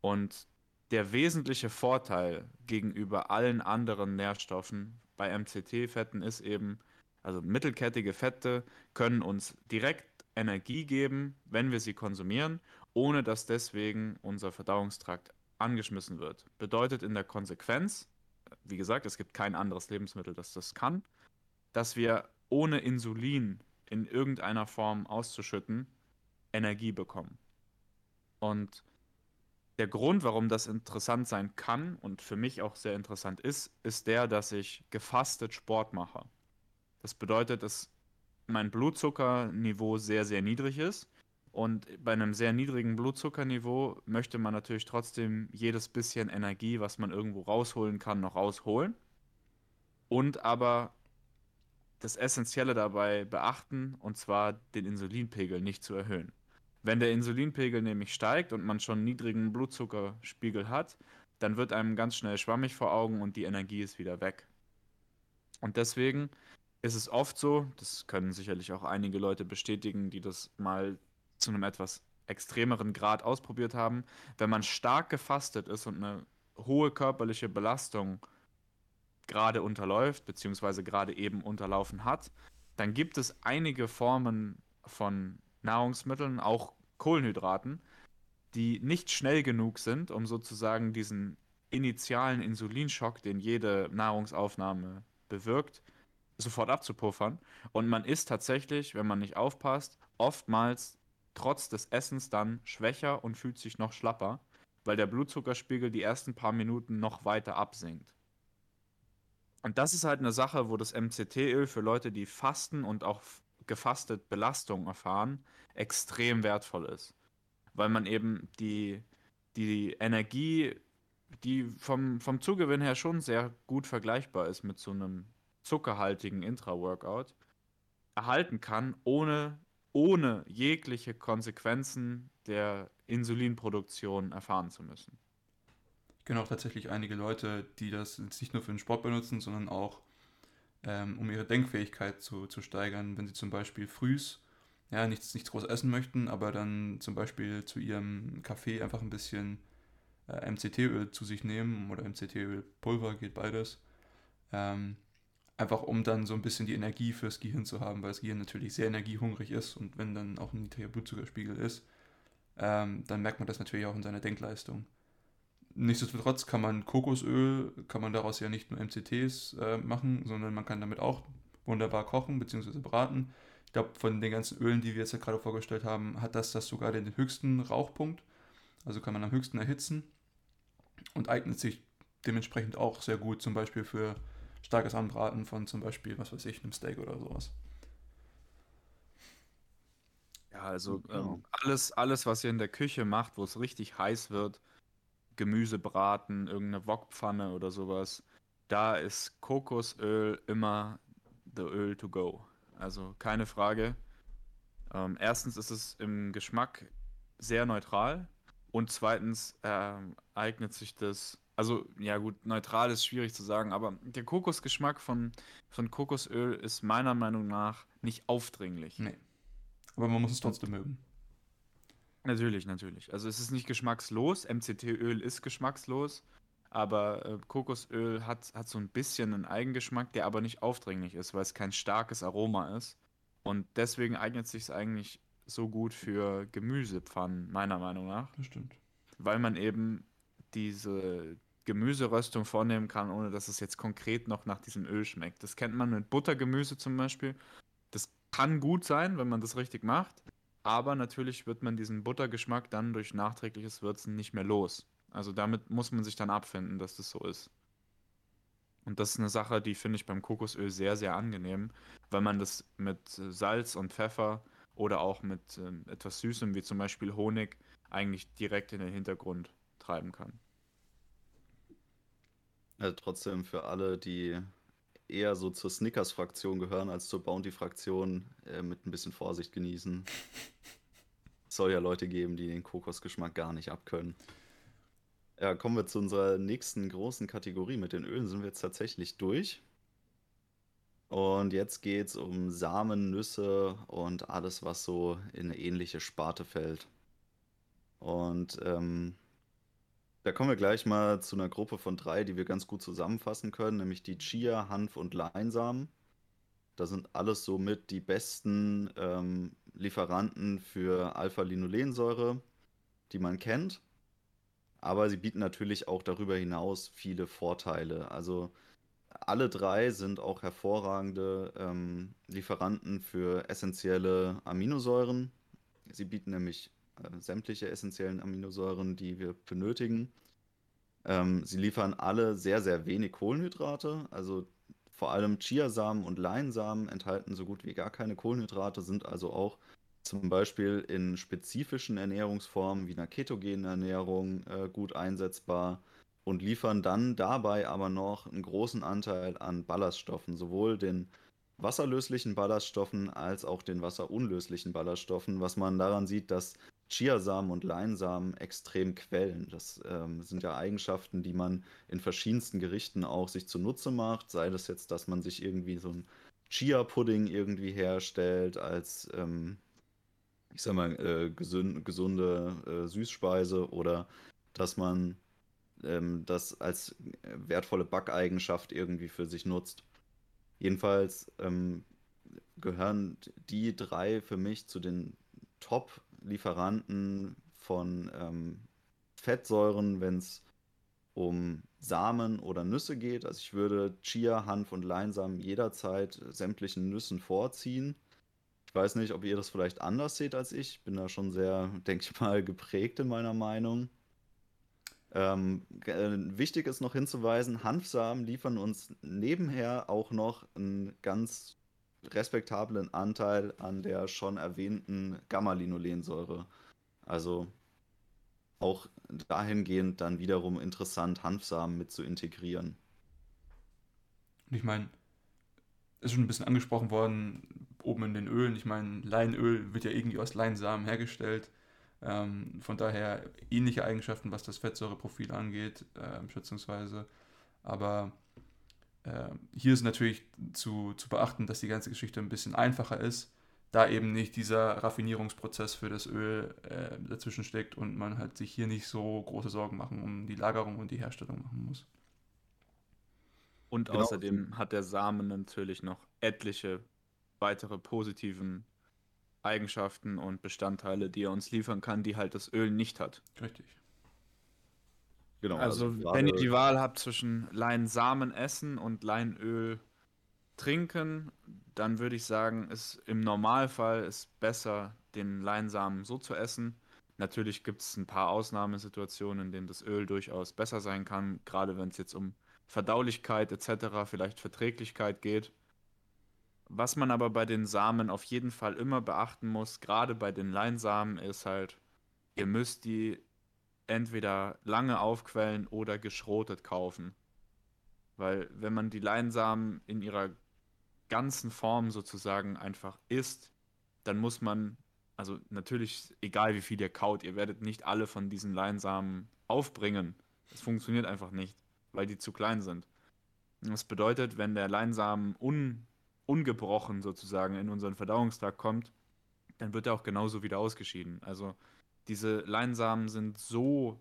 Und der wesentliche Vorteil gegenüber allen anderen Nährstoffen bei MCT-Fetten ist eben, also mittelkettige Fette können uns direkt Energie geben, wenn wir sie konsumieren, ohne dass deswegen unser Verdauungstrakt angeschmissen wird. Bedeutet in der Konsequenz, wie gesagt, es gibt kein anderes Lebensmittel, das das kann, dass wir ohne Insulin in irgendeiner Form auszuschütten Energie bekommen. Und der Grund, warum das interessant sein kann und für mich auch sehr interessant ist, ist der, dass ich gefastet Sport mache. Das bedeutet, dass mein Blutzuckerniveau sehr, sehr niedrig ist. Und bei einem sehr niedrigen Blutzuckerniveau möchte man natürlich trotzdem jedes bisschen Energie, was man irgendwo rausholen kann, noch rausholen. Und aber das Essentielle dabei beachten, und zwar den Insulinpegel nicht zu erhöhen. Wenn der Insulinpegel nämlich steigt und man schon niedrigen Blutzuckerspiegel hat, dann wird einem ganz schnell schwammig vor Augen und die Energie ist wieder weg. Und deswegen ist es oft so, das können sicherlich auch einige Leute bestätigen, die das mal zu einem etwas extremeren Grad ausprobiert haben, wenn man stark gefastet ist und eine hohe körperliche Belastung gerade unterläuft, beziehungsweise gerade eben unterlaufen hat, dann gibt es einige Formen von Nahrungsmitteln, auch Kohlenhydraten, die nicht schnell genug sind, um sozusagen diesen initialen Insulinschock, den jede Nahrungsaufnahme bewirkt, sofort abzupuffern. Und man ist tatsächlich, wenn man nicht aufpasst, oftmals trotz des Essens dann schwächer und fühlt sich noch schlapper, weil der Blutzuckerspiegel die ersten paar Minuten noch weiter absinkt. Und das ist halt eine Sache, wo das MCT-Öl für Leute, die fasten und auch gefastet Belastung erfahren, extrem wertvoll ist. Weil man eben die, die Energie, die vom, vom Zugewinn her schon sehr gut vergleichbar ist mit so einem zuckerhaltigen Intra-Workout, erhalten kann, ohne, ohne jegliche Konsequenzen der Insulinproduktion erfahren zu müssen. Kenne auch tatsächlich einige Leute, die das nicht nur für den Sport benutzen, sondern auch ähm, um ihre Denkfähigkeit zu, zu steigern, wenn sie zum Beispiel frühs ja, nichts, nichts groß essen möchten, aber dann zum Beispiel zu ihrem Kaffee einfach ein bisschen äh, MCT-Öl zu sich nehmen oder MCT-Öl-Pulver, geht beides. Ähm, einfach um dann so ein bisschen die Energie fürs Gehirn zu haben, weil das Gehirn natürlich sehr energiehungrig ist und wenn dann auch ein niedriger Blutzuckerspiegel ist, ähm, dann merkt man das natürlich auch in seiner Denkleistung. Nichtsdestotrotz kann man Kokosöl, kann man daraus ja nicht nur MCTs äh, machen, sondern man kann damit auch wunderbar kochen bzw. braten. Ich glaube, von den ganzen Ölen, die wir jetzt ja gerade vorgestellt haben, hat das, das sogar den höchsten Rauchpunkt. Also kann man am höchsten erhitzen und eignet sich dementsprechend auch sehr gut, zum Beispiel für starkes Anbraten von zum Beispiel, was weiß ich, einem Steak oder sowas. Ja, also genau. ähm, alles, alles, was ihr in der Küche macht, wo es richtig heiß wird, Gemüse braten, irgendeine Wokpfanne oder sowas, da ist Kokosöl immer the Öl to go. Also keine Frage. Ähm, erstens ist es im Geschmack sehr neutral und zweitens ähm, eignet sich das also, ja gut, neutral ist schwierig zu sagen, aber der Kokosgeschmack von, von Kokosöl ist meiner Meinung nach nicht aufdringlich. Nee. Aber man muss es trotzdem mögen. Natürlich, natürlich. Also es ist nicht geschmackslos. MCT-Öl ist geschmackslos, aber äh, Kokosöl hat, hat so ein bisschen einen Eigengeschmack, der aber nicht aufdringlich ist, weil es kein starkes Aroma ist. Und deswegen eignet sich es eigentlich so gut für Gemüsepfannen, meiner Meinung nach. Das stimmt. Weil man eben diese, Gemüseröstung vornehmen kann, ohne dass es jetzt konkret noch nach diesem Öl schmeckt. Das kennt man mit Buttergemüse zum Beispiel. Das kann gut sein, wenn man das richtig macht. Aber natürlich wird man diesen Buttergeschmack dann durch nachträgliches Würzen nicht mehr los. Also damit muss man sich dann abfinden, dass das so ist. Und das ist eine Sache, die finde ich beim Kokosöl sehr, sehr angenehm, weil man das mit Salz und Pfeffer oder auch mit äh, etwas Süßem wie zum Beispiel Honig eigentlich direkt in den Hintergrund treiben kann. Also trotzdem für alle, die eher so zur Snickers-Fraktion gehören als zur Bounty-Fraktion, äh, mit ein bisschen Vorsicht genießen. Es <laughs> soll ja Leute geben, die den Kokosgeschmack gar nicht abkönnen. Ja, kommen wir zu unserer nächsten großen Kategorie. Mit den Ölen sind wir jetzt tatsächlich durch. Und jetzt geht es um Samen, Nüsse und alles, was so in eine ähnliche Sparte fällt. Und ähm, da kommen wir gleich mal zu einer Gruppe von drei, die wir ganz gut zusammenfassen können, nämlich die Chia, Hanf und Leinsamen. Da sind alles somit die besten ähm, Lieferanten für Alpha-Linolensäure, die man kennt. Aber sie bieten natürlich auch darüber hinaus viele Vorteile. Also alle drei sind auch hervorragende ähm, Lieferanten für essentielle Aminosäuren. Sie bieten nämlich äh, sämtliche essentiellen Aminosäuren, die wir benötigen. Ähm, sie liefern alle sehr, sehr wenig Kohlenhydrate. Also vor allem Chiasamen und Leinsamen enthalten so gut wie gar keine Kohlenhydrate, sind also auch zum Beispiel in spezifischen Ernährungsformen wie einer ketogenen Ernährung äh, gut einsetzbar und liefern dann dabei aber noch einen großen Anteil an Ballaststoffen, sowohl den wasserlöslichen Ballaststoffen als auch den wasserunlöslichen Ballaststoffen, was man daran sieht, dass Chiasamen und Leinsamen extrem quellen. Das ähm, sind ja Eigenschaften, die man in verschiedensten Gerichten auch sich zunutze macht. Sei das jetzt, dass man sich irgendwie so ein Chia-Pudding irgendwie herstellt als, ähm, ich sag mal, äh, gesund, gesunde äh, Süßspeise oder dass man ähm, das als wertvolle Backeigenschaft irgendwie für sich nutzt. Jedenfalls ähm, gehören die drei für mich zu den Top-Lieferanten von ähm, Fettsäuren, wenn es um Samen oder Nüsse geht. Also ich würde Chia, Hanf und Leinsamen jederzeit sämtlichen Nüssen vorziehen. Ich weiß nicht, ob ihr das vielleicht anders seht als ich. Ich bin da schon sehr, <laughs> denke ich mal, geprägt in meiner Meinung. Ähm, äh, wichtig ist noch hinzuweisen, Hanfsamen liefern uns nebenher auch noch einen ganz respektablen Anteil an der schon erwähnten Gamma-Linolensäure. Also auch dahingehend dann wiederum interessant, Hanfsamen mit zu integrieren. Und ich meine, ist schon ein bisschen angesprochen worden, oben in den Ölen. Ich meine, Leinöl wird ja irgendwie aus Leinsamen hergestellt. Ähm, von daher ähnliche Eigenschaften, was das Fettsäureprofil angeht, äh, schätzungsweise. Aber hier ist natürlich zu, zu beachten, dass die ganze Geschichte ein bisschen einfacher ist, da eben nicht dieser Raffinierungsprozess für das Öl äh, dazwischen steckt und man halt sich hier nicht so große Sorgen machen um die Lagerung und die Herstellung machen muss. Und genau. außerdem hat der Samen natürlich noch etliche weitere positiven Eigenschaften und Bestandteile, die er uns liefern kann, die halt das Öl nicht hat. Richtig. Genau. Also, also wenn ihr die Wahl habt zwischen Leinsamen essen und Leinöl trinken, dann würde ich sagen, ist im Normalfall ist besser, den Leinsamen so zu essen. Natürlich gibt es ein paar Ausnahmesituationen, in denen das Öl durchaus besser sein kann, gerade wenn es jetzt um Verdaulichkeit etc., vielleicht Verträglichkeit geht. Was man aber bei den Samen auf jeden Fall immer beachten muss, gerade bei den Leinsamen, ist halt, ihr müsst die entweder lange aufquellen oder geschrotet kaufen. Weil wenn man die Leinsamen in ihrer ganzen Form sozusagen einfach isst, dann muss man, also natürlich, egal wie viel ihr kaut, ihr werdet nicht alle von diesen Leinsamen aufbringen. Es funktioniert einfach nicht, weil die zu klein sind. Das bedeutet, wenn der Leinsamen un ungebrochen sozusagen in unseren Verdauungstrakt kommt, dann wird er auch genauso wieder ausgeschieden. Also diese Leinsamen sind so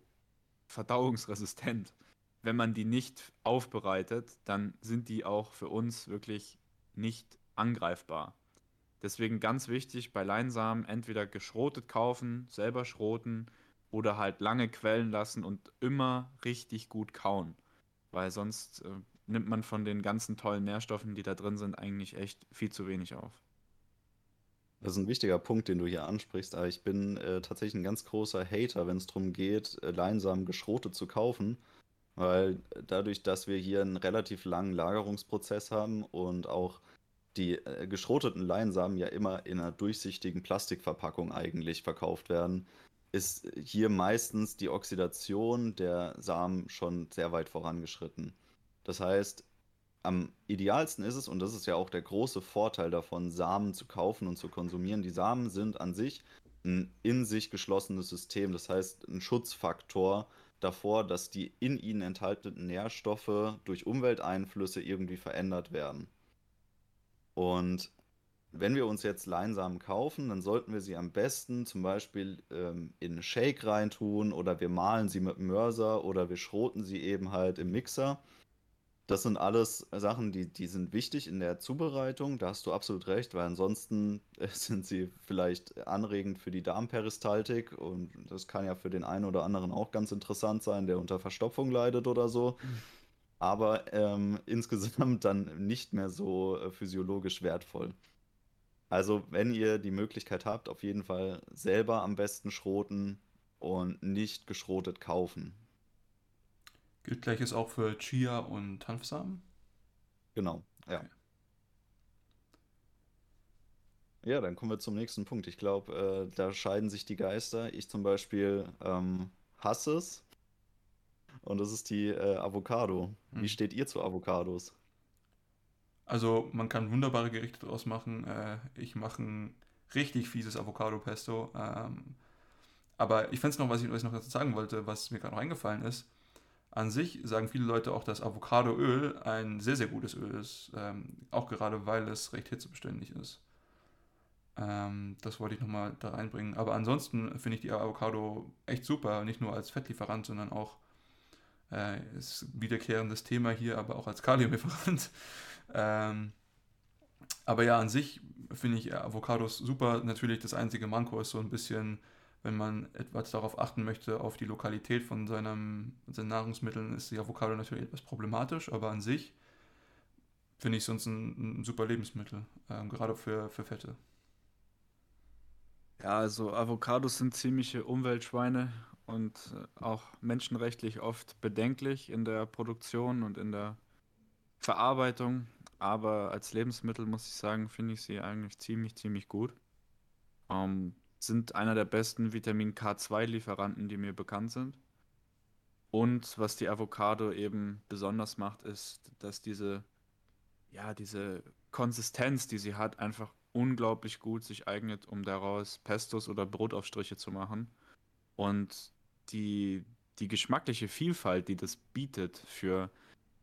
verdauungsresistent. Wenn man die nicht aufbereitet, dann sind die auch für uns wirklich nicht angreifbar. Deswegen ganz wichtig bei Leinsamen entweder geschrotet kaufen, selber schroten oder halt lange quellen lassen und immer richtig gut kauen. Weil sonst äh, nimmt man von den ganzen tollen Nährstoffen, die da drin sind, eigentlich echt viel zu wenig auf. Das ist ein wichtiger Punkt, den du hier ansprichst. Aber ich bin äh, tatsächlich ein ganz großer Hater, wenn es darum geht, äh, Leinsamen geschrotet zu kaufen. Weil dadurch, dass wir hier einen relativ langen Lagerungsprozess haben und auch die äh, geschroteten Leinsamen ja immer in einer durchsichtigen Plastikverpackung eigentlich verkauft werden, ist hier meistens die Oxidation der Samen schon sehr weit vorangeschritten. Das heißt, am idealsten ist es, und das ist ja auch der große Vorteil davon, Samen zu kaufen und zu konsumieren. Die Samen sind an sich ein in sich geschlossenes System, das heißt ein Schutzfaktor davor, dass die in ihnen enthaltenen Nährstoffe durch Umwelteinflüsse irgendwie verändert werden. Und wenn wir uns jetzt Leinsamen kaufen, dann sollten wir sie am besten zum Beispiel ähm, in einen Shake reintun oder wir mahlen sie mit Mörser oder wir schroten sie eben halt im Mixer das sind alles Sachen, die, die sind wichtig in der Zubereitung. Da hast du absolut recht, weil ansonsten äh, <laughs> sind sie vielleicht anregend für die Darmperistaltik und das kann ja für den einen oder anderen auch ganz interessant sein, der unter Verstopfung leidet oder so. Aber ähm, <laughs> insgesamt dann nicht mehr so äh, physiologisch wertvoll. Also, wenn ihr die Möglichkeit habt, auf jeden Fall selber am besten schroten und nicht geschrotet kaufen. Gilt gleiches auch für Chia und Hanfsamen? Genau, ja. Okay. Ja, dann kommen wir zum nächsten Punkt. Ich glaube, äh, da scheiden sich die Geister. Ich zum Beispiel ähm, hasse es. Und das ist die äh, Avocado. Hm. Wie steht ihr zu Avocados? Also, man kann wunderbare Gerichte draus machen. Äh, ich mache ein richtig fieses Avocado-Pesto. Ähm, Aber ich fände es noch, was ich, was ich noch dazu sagen wollte, was mir gerade noch eingefallen ist. An sich sagen viele Leute auch, dass Avocadoöl ein sehr, sehr gutes Öl ist. Ähm, auch gerade, weil es recht hitzebeständig ist. Ähm, das wollte ich nochmal da reinbringen. Aber ansonsten finde ich die Avocado echt super. Nicht nur als Fettlieferant, sondern auch äh, ist wiederkehrendes Thema hier, aber auch als Kaliumlieferant. <laughs> ähm, aber ja, an sich finde ich Avocados super. Natürlich das einzige Manko ist so ein bisschen, wenn man etwas darauf achten möchte, auf die Lokalität von seinem, seinen Nahrungsmitteln, ist die Avocado natürlich etwas problematisch, aber an sich finde ich sonst ein, ein super Lebensmittel, äh, gerade für, für Fette. Ja, also Avocados sind ziemliche Umweltschweine und äh, auch menschenrechtlich oft bedenklich in der Produktion und in der Verarbeitung. Aber als Lebensmittel muss ich sagen, finde ich sie eigentlich ziemlich, ziemlich gut. Ähm, sind einer der besten Vitamin K2-Lieferanten, die mir bekannt sind. Und was die Avocado eben besonders macht, ist, dass diese, ja, diese Konsistenz, die sie hat, einfach unglaublich gut sich eignet, um daraus Pestos oder Brotaufstriche zu machen. Und die, die geschmackliche Vielfalt, die das bietet für,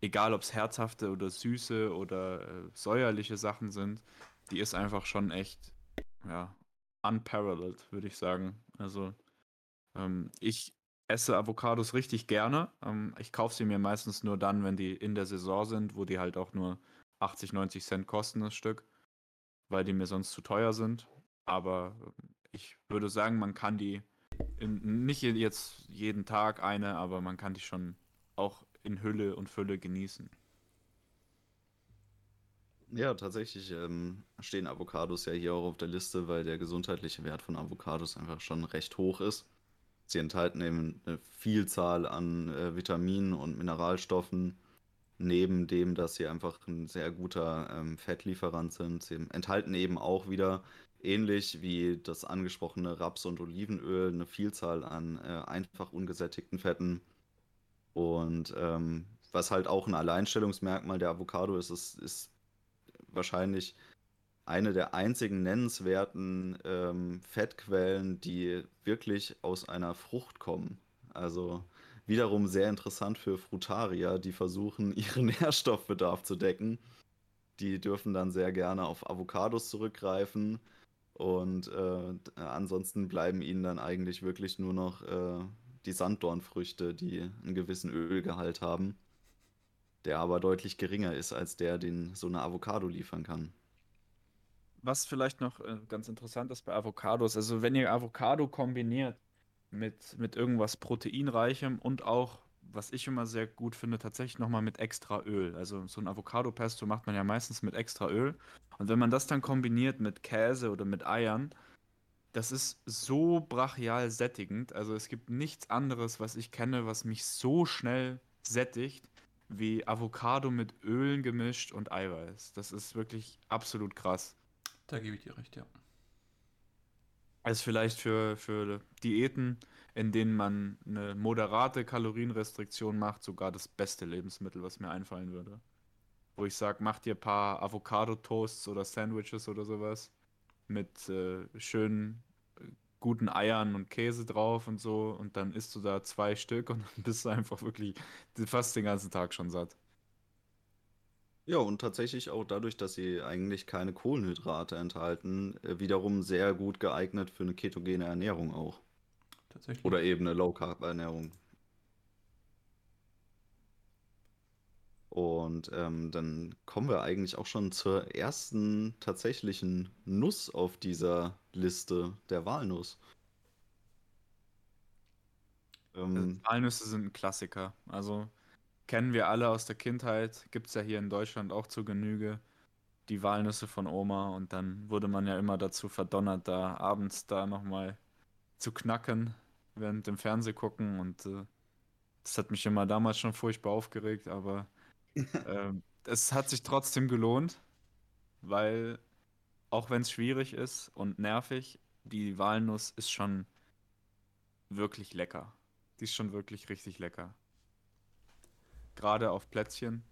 egal ob es herzhafte oder süße oder äh, säuerliche Sachen sind, die ist einfach schon echt, ja, unparalleled, würde ich sagen. Also, ähm, ich esse Avocados richtig gerne. Ähm, ich kaufe sie mir meistens nur dann, wenn die in der Saison sind, wo die halt auch nur 80, 90 Cent kosten, das Stück, weil die mir sonst zu teuer sind. Aber ähm, ich würde sagen, man kann die in, nicht jetzt jeden Tag eine, aber man kann die schon auch in Hülle und Fülle genießen. Ja, tatsächlich ähm, stehen Avocados ja hier auch auf der Liste, weil der gesundheitliche Wert von Avocados einfach schon recht hoch ist. Sie enthalten eben eine Vielzahl an äh, Vitaminen und Mineralstoffen, neben dem, dass sie einfach ein sehr guter ähm, Fettlieferant sind. Sie enthalten eben auch wieder ähnlich wie das angesprochene Raps- und Olivenöl eine Vielzahl an äh, einfach ungesättigten Fetten. Und ähm, was halt auch ein Alleinstellungsmerkmal der Avocado ist, ist, ist wahrscheinlich eine der einzigen nennenswerten ähm, Fettquellen, die wirklich aus einer Frucht kommen. Also wiederum sehr interessant für Frutarier, die versuchen, <laughs> ihren Nährstoffbedarf zu decken. Die dürfen dann sehr gerne auf Avocados zurückgreifen und äh, ansonsten bleiben ihnen dann eigentlich wirklich nur noch äh, die Sanddornfrüchte, die einen gewissen Ölgehalt haben, der aber deutlich geringer ist als der, den so eine Avocado liefern kann. Was vielleicht noch äh, ganz interessant ist bei Avocados, also wenn ihr Avocado kombiniert mit, mit irgendwas Proteinreichem und auch was ich immer sehr gut finde, tatsächlich nochmal mit extra Öl. Also so ein Avocado-Pesto macht man ja meistens mit extra Öl. Und wenn man das dann kombiniert mit Käse oder mit Eiern, das ist so brachial sättigend. Also es gibt nichts anderes, was ich kenne, was mich so schnell sättigt, wie Avocado mit Ölen gemischt und Eiweiß. Das ist wirklich absolut krass. Da gebe ich dir recht, ja. Also vielleicht für, für Diäten in denen man eine moderate Kalorienrestriktion macht, sogar das beste Lebensmittel, was mir einfallen würde. Wo ich sage, mach dir ein paar Avocado-Toasts oder Sandwiches oder sowas mit äh, schönen guten Eiern und Käse drauf und so und dann isst du da zwei Stück und <laughs> dann bist du einfach wirklich fast den ganzen Tag schon satt. Ja, und tatsächlich auch dadurch, dass sie eigentlich keine Kohlenhydrate enthalten, äh, wiederum sehr gut geeignet für eine ketogene Ernährung auch. Tatsächlich. Oder eben eine Low-Carb-Ernährung. Und ähm, dann kommen wir eigentlich auch schon zur ersten tatsächlichen Nuss auf dieser Liste, der Walnuss. Ähm, Walnüsse sind ein Klassiker. Also kennen wir alle aus der Kindheit. Gibt es ja hier in Deutschland auch zu Genüge. Die Walnüsse von Oma. Und dann wurde man ja immer dazu verdonnert, da abends da nochmal zu knacken während dem Fernseh gucken und äh, das hat mich immer damals schon furchtbar aufgeregt, aber <laughs> äh, es hat sich trotzdem gelohnt, weil auch wenn es schwierig ist und nervig, die Walnuss ist schon wirklich lecker. Die ist schon wirklich richtig lecker. Gerade auf Plätzchen.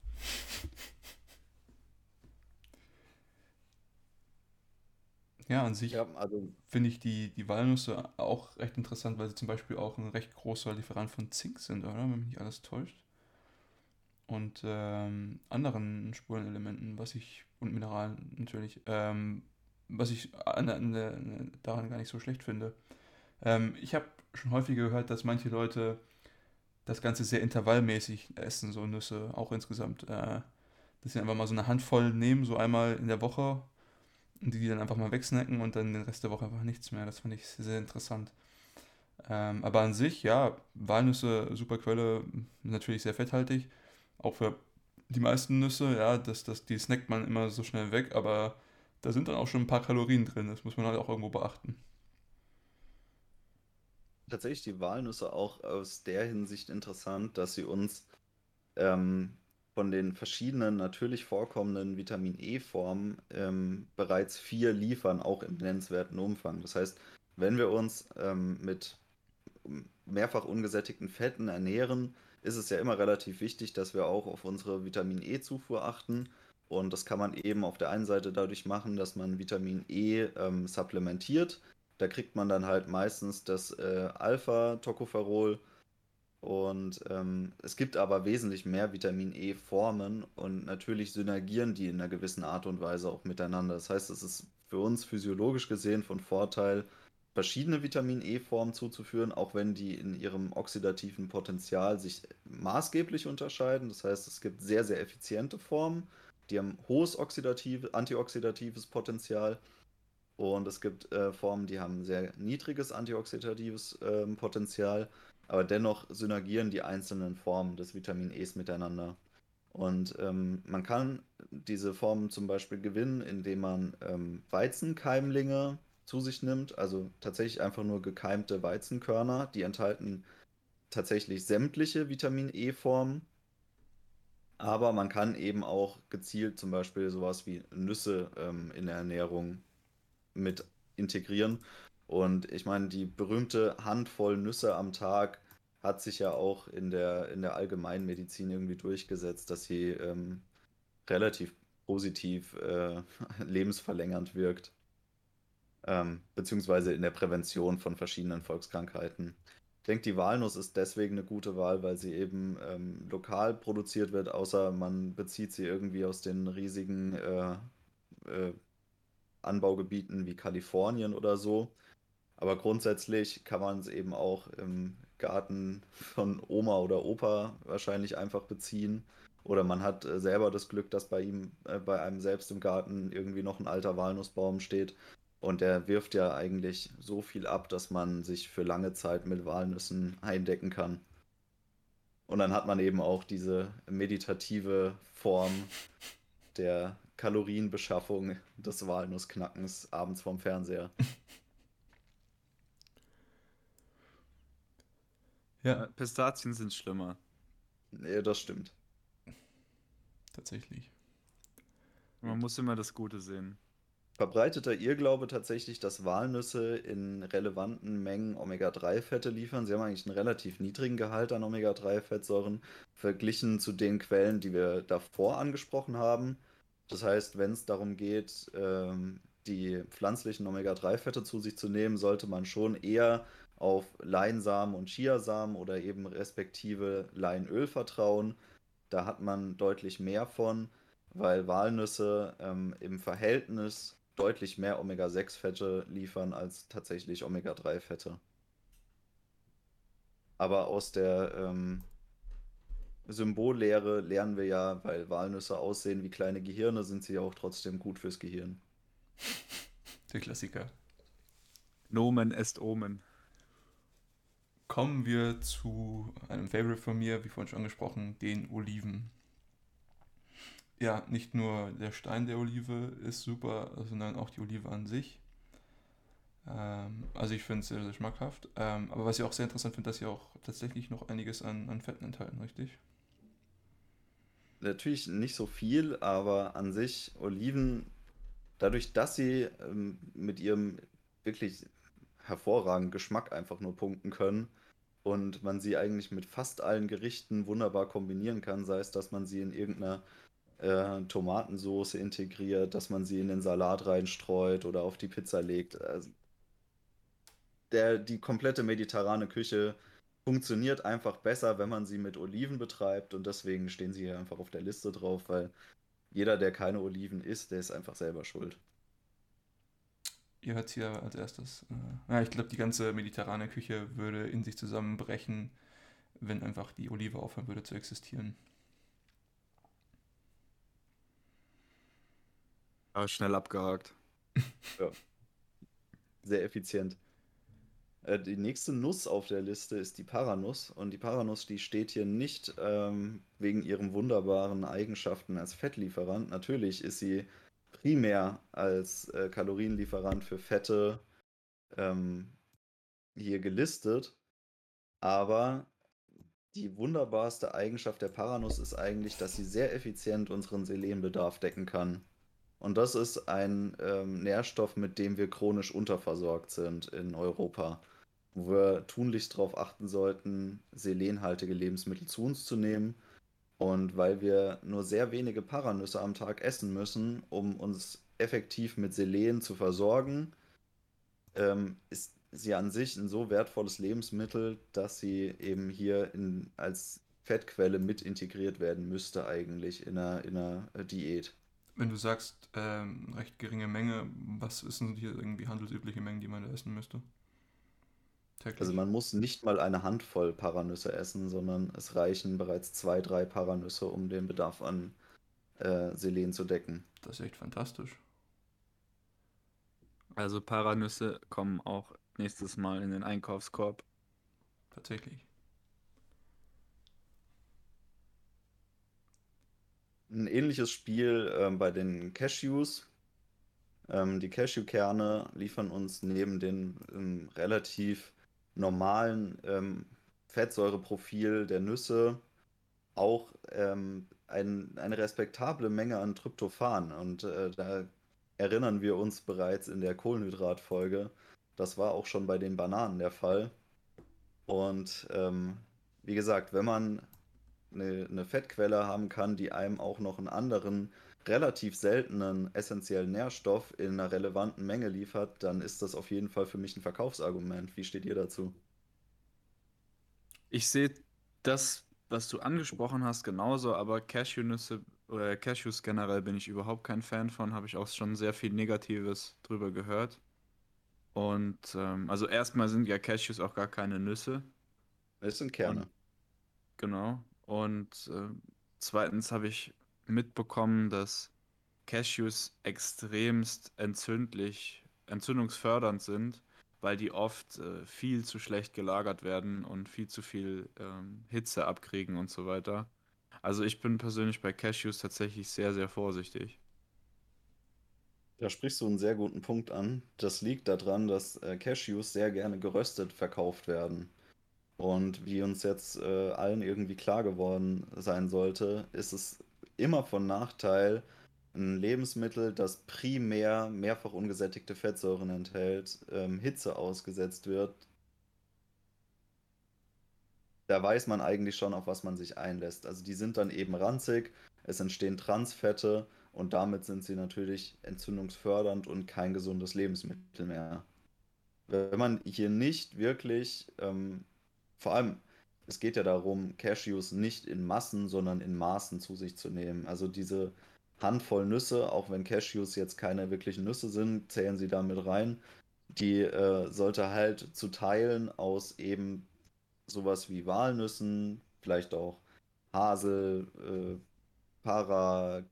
Ja, an sich Ja, also finde ich die, die Walnüsse auch recht interessant, weil sie zum Beispiel auch ein recht großer Lieferant von Zink sind, oder? Wenn mich nicht alles täuscht. Und ähm, anderen Spurenelementen, was ich, und Mineralen natürlich, ähm, was ich an, an daran gar nicht so schlecht finde. Ähm, ich habe schon häufiger gehört, dass manche Leute das Ganze sehr intervallmäßig essen, so Nüsse, auch insgesamt. Äh, dass sie einfach mal so eine Handvoll nehmen, so einmal in der Woche und die dann einfach mal wegsnacken und dann den Rest der Woche einfach nichts mehr. Das fand ich sehr, sehr interessant. Ähm, aber an sich, ja, Walnüsse, super Quelle, natürlich sehr fetthaltig. Auch für die meisten Nüsse, ja, das, das, die snackt man immer so schnell weg, aber da sind dann auch schon ein paar Kalorien drin. Das muss man halt auch irgendwo beachten. tatsächlich die Walnüsse auch aus der Hinsicht interessant, dass sie uns ähm, von den verschiedenen natürlich vorkommenden Vitamin E-Formen ähm, bereits vier liefern, auch im nennenswerten Umfang. Das heißt, wenn wir uns ähm, mit mehrfach ungesättigten Fetten ernähren, ist es ja immer relativ wichtig, dass wir auch auf unsere Vitamin E-Zufuhr achten. Und das kann man eben auf der einen Seite dadurch machen, dass man Vitamin E ähm, supplementiert. Da kriegt man dann halt meistens das äh, Alpha-Tocopherol. Und ähm, es gibt aber wesentlich mehr Vitamin E-Formen und natürlich synergieren die in einer gewissen Art und Weise auch miteinander. Das heißt, es ist für uns physiologisch gesehen von Vorteil, verschiedene Vitamin E-Formen zuzuführen, auch wenn die in ihrem oxidativen Potenzial sich maßgeblich unterscheiden. Das heißt, es gibt sehr, sehr effiziente Formen, die haben hohes oxidative, antioxidatives Potenzial. Und es gibt äh, Formen, die haben sehr niedriges antioxidatives äh, Potenzial, aber dennoch synergieren die einzelnen Formen des Vitamin Es miteinander. Und ähm, man kann diese Formen zum Beispiel gewinnen, indem man ähm, Weizenkeimlinge zu sich nimmt, also tatsächlich einfach nur gekeimte Weizenkörner, die enthalten tatsächlich sämtliche Vitamin E-Formen. Aber man kann eben auch gezielt zum Beispiel sowas wie Nüsse ähm, in der Ernährung mit integrieren. Und ich meine, die berühmte Handvoll Nüsse am Tag hat sich ja auch in der, in der Allgemeinmedizin irgendwie durchgesetzt, dass sie ähm, relativ positiv äh, <laughs> lebensverlängernd wirkt. Ähm, beziehungsweise in der Prävention von verschiedenen Volkskrankheiten. Ich denke, die Walnuss ist deswegen eine gute Wahl, weil sie eben ähm, lokal produziert wird, außer man bezieht sie irgendwie aus den riesigen äh, äh, Anbaugebieten wie Kalifornien oder so. Aber grundsätzlich kann man es eben auch im Garten von Oma oder Opa wahrscheinlich einfach beziehen. Oder man hat äh, selber das Glück, dass bei ihm, äh, bei einem selbst im Garten irgendwie noch ein alter Walnussbaum steht. Und der wirft ja eigentlich so viel ab, dass man sich für lange Zeit mit Walnüssen eindecken kann. Und dann hat man eben auch diese meditative Form der Kalorienbeschaffung des Walnussknackens abends vorm Fernseher. <laughs> Ja. Pistazien sind schlimmer. Nee, das stimmt. Tatsächlich. Man muss immer das Gute sehen. Verbreiteter Irrglaube tatsächlich, dass Walnüsse in relevanten Mengen Omega-3-Fette liefern. Sie haben eigentlich einen relativ niedrigen Gehalt an Omega-3-Fettsäuren verglichen zu den Quellen, die wir davor angesprochen haben. Das heißt, wenn es darum geht, ähm, die pflanzlichen Omega-3-Fette zu sich zu nehmen, sollte man schon eher auf Leinsamen und Chiasamen oder eben respektive Leinöl vertrauen. Da hat man deutlich mehr von, weil Walnüsse ähm, im Verhältnis deutlich mehr Omega-6-Fette liefern als tatsächlich Omega-3-Fette. Aber aus der ähm, Symbollehre lernen wir ja, weil Walnüsse aussehen wie kleine Gehirne, sind sie auch trotzdem gut fürs Gehirn. Der Klassiker. Nomen est Omen. Kommen wir zu einem Favorite von mir, wie vorhin schon angesprochen, den Oliven. Ja, nicht nur der Stein der Olive ist super, sondern auch die Olive an sich. Ähm, also ich finde es sehr, sehr schmackhaft. Ähm, aber was ich auch sehr interessant finde, dass sie auch tatsächlich noch einiges an, an Fetten enthalten, richtig? Natürlich nicht so viel, aber an sich Oliven, dadurch, dass sie ähm, mit ihrem wirklich hervorragenden Geschmack einfach nur punkten können und man sie eigentlich mit fast allen Gerichten wunderbar kombinieren kann, sei es, dass man sie in irgendeiner äh, Tomatensauce integriert, dass man sie in den Salat reinstreut oder auf die Pizza legt. Also der, die komplette mediterrane Küche funktioniert einfach besser, wenn man sie mit Oliven betreibt und deswegen stehen sie hier einfach auf der Liste drauf, weil jeder, der keine Oliven isst, der ist einfach selber schuld. Ihr hört hier als erstes. Äh, ja, ich glaube, die ganze mediterrane Küche würde in sich zusammenbrechen, wenn einfach die Olive aufhören würde zu existieren. Aber schnell abgehakt. <laughs> ja. Sehr effizient. Äh, die nächste Nuss auf der Liste ist die Paranuss. Und die Paranuss, die steht hier nicht ähm, wegen ihren wunderbaren Eigenschaften als Fettlieferant. Natürlich ist sie primär als äh, Kalorienlieferant für Fette ähm, hier gelistet. Aber die wunderbarste Eigenschaft der Paranuss ist eigentlich, dass sie sehr effizient unseren Selenbedarf decken kann. Und das ist ein ähm, Nährstoff, mit dem wir chronisch unterversorgt sind in Europa wo wir tunlichst darauf achten sollten, selenhaltige Lebensmittel zu uns zu nehmen. Und weil wir nur sehr wenige Paranüsse am Tag essen müssen, um uns effektiv mit Selen zu versorgen, ähm, ist sie an sich ein so wertvolles Lebensmittel, dass sie eben hier in, als Fettquelle mit integriert werden müsste eigentlich in einer, in einer Diät. Wenn du sagst, ähm, recht geringe Menge, was ist denn hier irgendwie handelsübliche Mengen, die man da essen müsste? Täglich. Also man muss nicht mal eine Handvoll Paranüsse essen, sondern es reichen bereits zwei, drei Paranüsse, um den Bedarf an äh, Selen zu decken. Das ist echt fantastisch. Also Paranüsse kommen auch nächstes Mal in den Einkaufskorb. Tatsächlich. Ein ähnliches Spiel äh, bei den Cashews. Ähm, die Cashewkerne liefern uns neben den ähm, relativ normalen ähm, Fettsäureprofil der Nüsse auch ähm, ein, eine respektable Menge an Tryptophan. Und äh, da erinnern wir uns bereits in der Kohlenhydratfolge. Das war auch schon bei den Bananen der Fall. Und ähm, wie gesagt, wenn man eine, eine, Fettquelle haben kann, die einem auch noch einen anderen, relativ seltenen essentiellen Nährstoff in einer relevanten Menge liefert, dann ist das auf jeden Fall für mich ein Verkaufsargument. Wie steht ihr dazu? Ich sehe das, was du angesprochen hast, genauso, aber Cashewnüsse oder Cashews generell bin ich überhaupt kein Fan von, habe ich auch schon sehr viel Negatives drüber gehört. Und ähm, also erstmal sind ja Cashews auch gar keine Nüsse. Es sind Kerne. Und, genau. Und äh, zweitens habe ich mitbekommen, dass Cashews extremst entzündlich, entzündungsfördernd sind, weil die oft äh, viel zu schlecht gelagert werden und viel zu viel ähm, Hitze abkriegen und so weiter. Also ich bin persönlich bei Cashews tatsächlich sehr, sehr vorsichtig. Da sprichst du einen sehr guten Punkt an. Das liegt daran, dass äh, Cashews sehr gerne geröstet verkauft werden. Und wie uns jetzt äh, allen irgendwie klar geworden sein sollte, ist es immer von Nachteil, ein Lebensmittel, das primär mehrfach ungesättigte Fettsäuren enthält, ähm, Hitze ausgesetzt wird. Da weiß man eigentlich schon, auf was man sich einlässt. Also die sind dann eben ranzig, es entstehen Transfette und damit sind sie natürlich entzündungsfördernd und kein gesundes Lebensmittel mehr. Wenn man hier nicht wirklich ähm, vor allem, es geht ja darum, Cashews nicht in Massen, sondern in Maßen zu sich zu nehmen. Also diese Handvoll Nüsse, auch wenn Cashews jetzt keine wirklichen Nüsse sind, zählen sie damit rein. Die äh, sollte halt zu teilen aus eben sowas wie Walnüssen, vielleicht auch Hasel, äh, Para,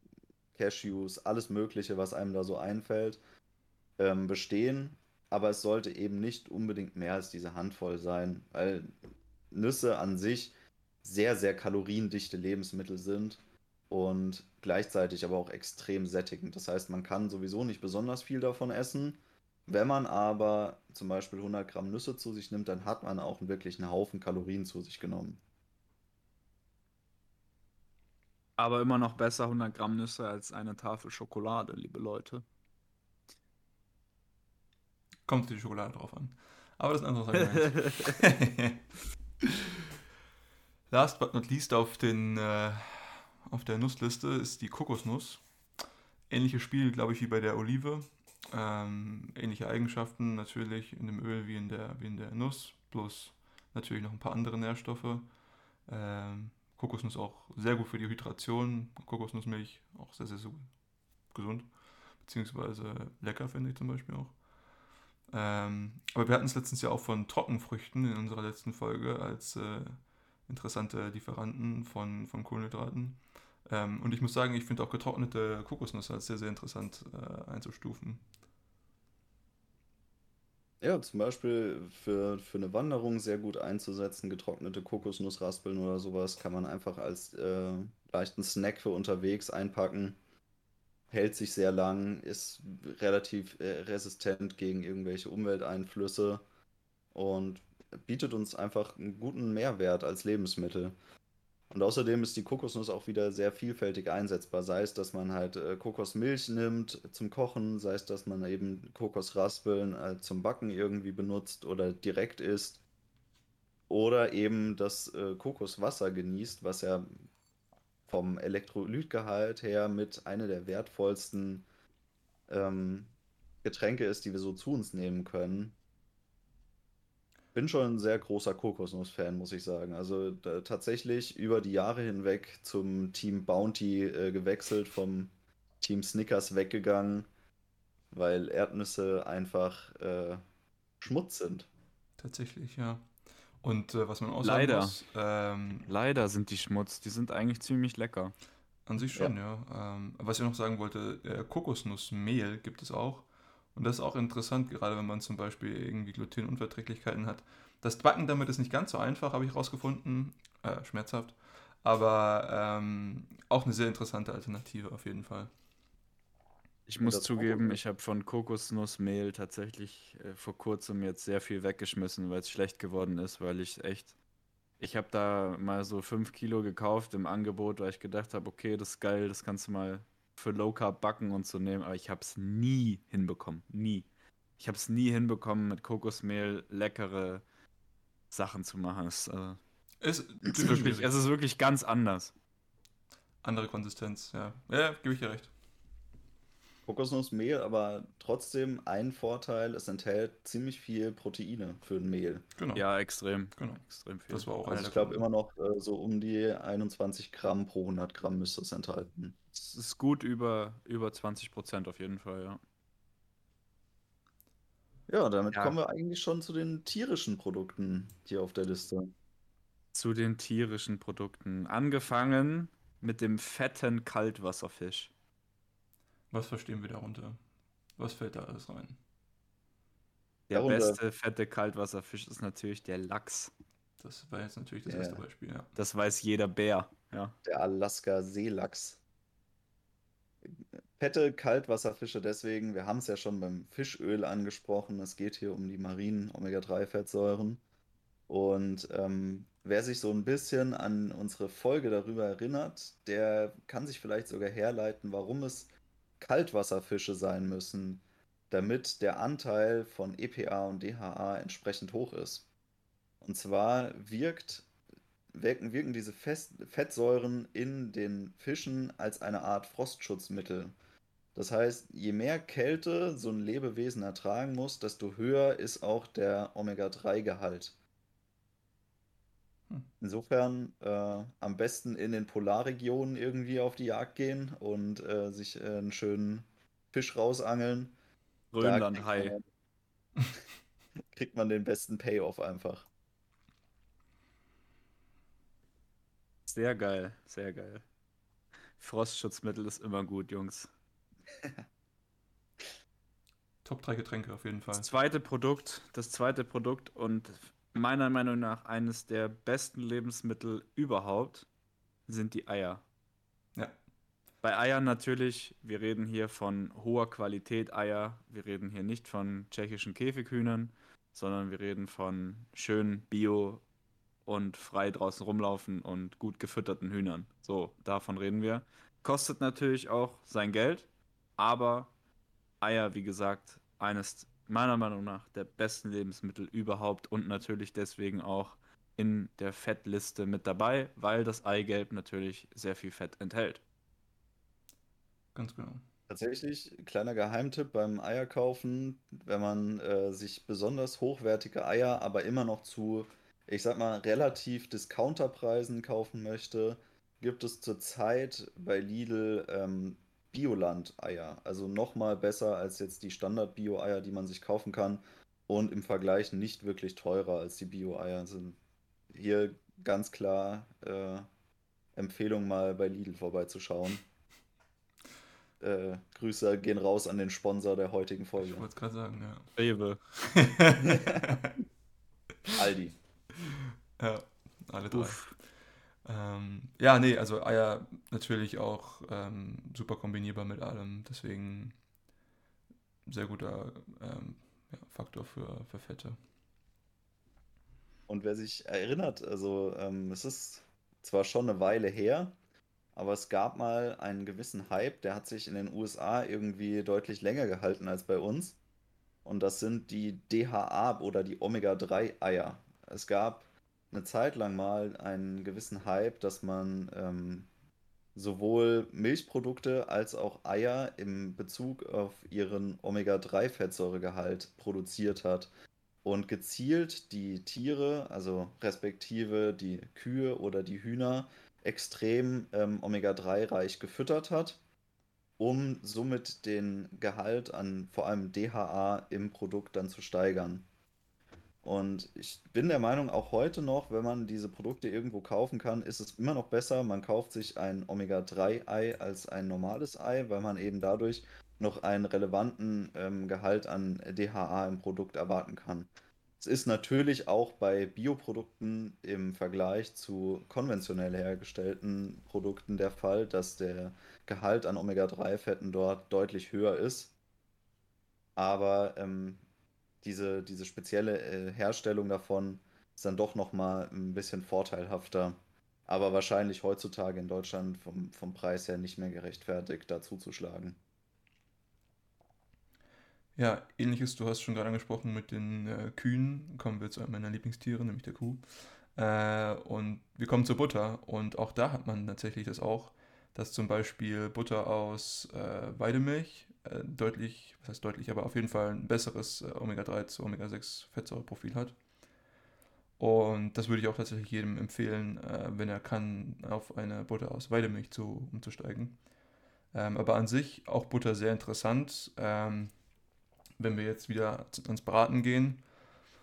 Cashews, alles Mögliche, was einem da so einfällt, ähm, bestehen. Aber es sollte eben nicht unbedingt mehr als diese Handvoll sein, weil Nüsse an sich sehr, sehr kaloriendichte Lebensmittel sind und gleichzeitig aber auch extrem sättigend. Das heißt, man kann sowieso nicht besonders viel davon essen. Wenn man aber zum Beispiel 100 Gramm Nüsse zu sich nimmt, dann hat man auch wirklich einen Haufen Kalorien zu sich genommen. Aber immer noch besser 100 Gramm Nüsse als eine Tafel Schokolade, liebe Leute. Kommt die Schokolade drauf an. Aber das ist ein anderes Argument. <laughs> Last but not least auf den, äh, auf der Nussliste ist die Kokosnuss. Ähnliches Spiel, glaube ich, wie bei der Olive. Ähm, ähnliche Eigenschaften natürlich in dem Öl wie in der, wie in der Nuss, plus natürlich noch ein paar andere Nährstoffe. Ähm, Kokosnuss auch sehr gut für die Hydration. Kokosnussmilch auch sehr, sehr, sehr gesund. Beziehungsweise lecker, finde ich zum Beispiel auch. Ähm, aber wir hatten es letztens ja auch von Trockenfrüchten in unserer letzten Folge als äh, interessante Lieferanten von, von Kohlenhydraten. Ähm, und ich muss sagen, ich finde auch getrocknete Kokosnüsse als sehr, sehr interessant äh, einzustufen. Ja, zum Beispiel für, für eine Wanderung sehr gut einzusetzen, getrocknete Kokosnussraspeln oder sowas kann man einfach als äh, leichten Snack für unterwegs einpacken. Hält sich sehr lang, ist relativ äh, resistent gegen irgendwelche Umwelteinflüsse und bietet uns einfach einen guten Mehrwert als Lebensmittel. Und außerdem ist die Kokosnuss auch wieder sehr vielfältig einsetzbar. Sei es, dass man halt äh, Kokosmilch nimmt zum Kochen, sei es, dass man eben Kokosraspeln äh, zum Backen irgendwie benutzt oder direkt isst. Oder eben das äh, Kokoswasser genießt, was ja vom Elektrolytgehalt her mit einer der wertvollsten ähm, Getränke ist, die wir so zu uns nehmen können bin schon ein sehr großer Kokosnuss-Fan, muss ich sagen. Also tatsächlich über die Jahre hinweg zum Team Bounty äh, gewechselt, vom Team Snickers weggegangen, weil Erdnüsse einfach äh, Schmutz sind. Tatsächlich, ja. Und äh, was man auch Leider. sagen muss, ähm, Leider sind die Schmutz, die sind eigentlich ziemlich lecker. an sich schon, ja. Ähm, was ich noch sagen wollte, äh, Kokosnussmehl gibt es auch. Und das ist auch interessant, gerade wenn man zum Beispiel irgendwie Glutenunverträglichkeiten hat. Das Backen damit ist nicht ganz so einfach, habe ich rausgefunden. Äh, schmerzhaft. Aber ähm, auch eine sehr interessante Alternative auf jeden Fall. Ich muss das zugeben, ich habe von Kokosnussmehl tatsächlich äh, vor kurzem jetzt sehr viel weggeschmissen, weil es schlecht geworden ist, weil ich echt. Ich habe da mal so 5 Kilo gekauft im Angebot, weil ich gedacht habe, okay, das ist geil, das kannst du mal für Low Carb backen und so nehmen, aber ich habe es nie hinbekommen. Nie. Ich habe es nie hinbekommen, mit Kokosmehl leckere Sachen zu machen. Es, äh, Ist es, ist wirklich, es ist wirklich ganz anders. Andere Konsistenz, ja. Ja, gebe ich dir recht. Kokosnussmehl, aber trotzdem ein Vorteil, es enthält ziemlich viel Proteine für ein Mehl. Genau. Ja, extrem. Genau. Extrem viel. Das war auch Also ich glaube immer noch äh, so um die 21 Gramm pro 100 Gramm müsste es enthalten. Es ist gut über, über 20 Prozent auf jeden Fall, ja. Ja, damit Ja. kommen wir eigentlich schon zu den tierischen Produkten hier auf der Liste. Zu den tierischen Produkten. Angefangen mit dem fetten Kaltwasserfisch. Was verstehen wir darunter? Was fällt da alles rein? Der Darunter- beste fette Kaltwasserfisch ist natürlich der Lachs. Das war jetzt natürlich das Ja. erste Beispiel, ja. Das weiß jeder Bär. Ja. Der Alaska-Seelachs. Fette Kaltwasserfische deswegen, wir haben es ja schon beim Fischöl angesprochen, es geht hier um die marinen Omega-3-Fettsäuren. Und ähm, wer sich so ein bisschen an unsere Folge darüber erinnert, der kann sich vielleicht sogar herleiten, warum es Kaltwasserfische sein müssen, damit der Anteil von EPA und DHA entsprechend hoch ist. Und zwar wirkt wirken, wirken diese Fest Fettsäuren in den Fischen als eine Art Frostschutzmittel. Das heißt, je mehr Kälte so ein Lebewesen ertragen muss, desto höher ist auch der Omega-3-Gehalt. Insofern äh, am besten in den Polarregionen irgendwie auf die Jagd gehen und äh, sich äh, einen schönen Fisch rausangeln. Kriegt Grönland-Hai. man, <laughs> kriegt man den besten Payoff einfach. Sehr geil, sehr geil. Frostschutzmittel ist immer gut, Jungs. Top 3 Getränke auf jeden Fall. Das zweite Produkt, das zweite Produkt und meiner Meinung nach eines der besten Lebensmittel überhaupt sind die Eier. Ja. Bei Eiern natürlich, wir reden hier von hoher Qualität Eier. Wir reden hier nicht von tschechischen Käfighühnern, sondern wir reden von schön Bio und frei draußen rumlaufen und gut gefütterten Hühnern. So, davon reden wir. Kostet natürlich auch sein Geld, aber Eier, wie gesagt, eines meiner Meinung nach der besten Lebensmittel überhaupt und natürlich deswegen auch in der Fettliste mit dabei, weil das Eigelb natürlich sehr viel Fett enthält. Ganz genau. Tatsächlich, kleiner Geheimtipp beim Eierkaufen, wenn man äh, sich besonders hochwertige Eier, aber immer noch zu, ich sag mal, relativ Discounterpreisen kaufen möchte, gibt es zurzeit bei Lidl ähm, Bioland-Eier. Also nochmal besser als jetzt die Standard-Bio-Eier, die man sich kaufen kann. Und im Vergleich nicht wirklich teurer als die Bio-Eier. Sind hier ganz klar äh, Empfehlung mal bei Lidl vorbeizuschauen. Äh, Grüße gehen raus an den Sponsor der heutigen Folge. Ich wollte es gerade sagen, ja. Rewe. <laughs> Aldi. Ja, alle drei. Ähm, ja, nee, also Eier natürlich auch ähm, super kombinierbar mit allem, deswegen sehr guter ähm, ja, Faktor für, für Fette. Und wer sich erinnert, also ähm, es ist zwar schon eine Weile her, aber es gab mal einen gewissen Hype, der hat sich in den USA irgendwie deutlich länger gehalten als bei uns. Und das sind die DHA oder die Omega-3-Eier. Es gab eine Zeit lang mal einen gewissen Hype, dass man ähm, sowohl Milchprodukte als auch Eier im Bezug auf ihren Omega-3-Fettsäuregehalt produziert hat und gezielt die Tiere, also respektive die Kühe oder die Hühner, extrem ähm, Omega-3-reich gefüttert hat, um somit den Gehalt an vor allem DHA im Produkt dann zu steigern. Und ich bin der Meinung, auch heute noch, wenn man diese Produkte irgendwo kaufen kann, ist es immer noch besser, man kauft sich ein Omega-3-Ei als ein normales Ei, weil man eben dadurch noch einen relevanten ähm, Gehalt an DHA im Produkt erwarten kann. Es ist natürlich auch bei Bioprodukten im Vergleich zu konventionell hergestellten Produkten der Fall, dass der Gehalt an Omega-3-Fetten dort deutlich höher ist. Aber ähm, diese, diese spezielle äh, Herstellung davon ist dann doch nochmal ein bisschen vorteilhafter. Aber wahrscheinlich heutzutage in Deutschland vom, vom Preis her nicht mehr gerechtfertigt, da zuzuschlagen. Ja, ähnliches, du hast schon gerade angesprochen mit den äh, Kühen. Kommen wir zu einem meiner Lieblingstiere, nämlich der Kuh. Äh, und wir kommen zur Butter. Und auch da hat man tatsächlich das auch, dass zum Beispiel Butter aus äh, Weidemilch äh, deutlich, was heißt deutlich, aber auf jeden Fall ein besseres äh, Omega-3 zu Omega-6 Fettsäureprofil hat. Und das würde ich auch tatsächlich jedem empfehlen, äh, wenn er kann, auf eine Butter aus Weidemilch zu, umzusteigen. Ähm, aber an sich auch Butter sehr interessant. Ähm, wenn wir jetzt wieder ans Braten gehen,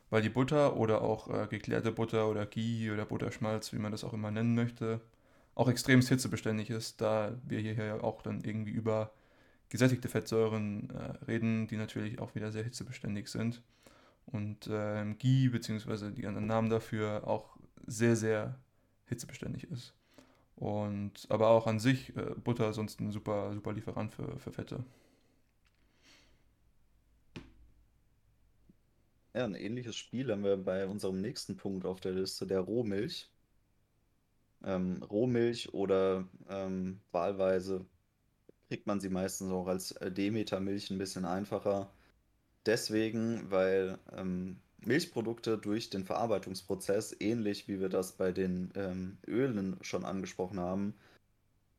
weil die Butter oder auch äh, geklärte Butter oder Ghee oder Butterschmalz, wie man das auch immer nennen möchte, auch extrem hitzebeständig ist, da wir hier auch dann irgendwie über gesättigte Fettsäuren äh, reden, die natürlich auch wieder sehr hitzebeständig sind. Und äh, Ghee bzw. die anderen Namen dafür auch sehr, sehr hitzebeständig ist. Und aber auch an sich äh, Butter sonst ein super, super Lieferant für, für Fette. Ja, ein ähnliches Spiel haben wir bei unserem nächsten Punkt auf der Liste, der Rohmilch. Ähm, Rohmilch oder ähm, wahlweise kriegt man sie meistens auch als äh, Demeter-Milch ein bisschen einfacher. Deswegen, weil ähm, Milchprodukte durch den Verarbeitungsprozess, ähnlich wie wir das bei den ähm, Ölen schon angesprochen haben,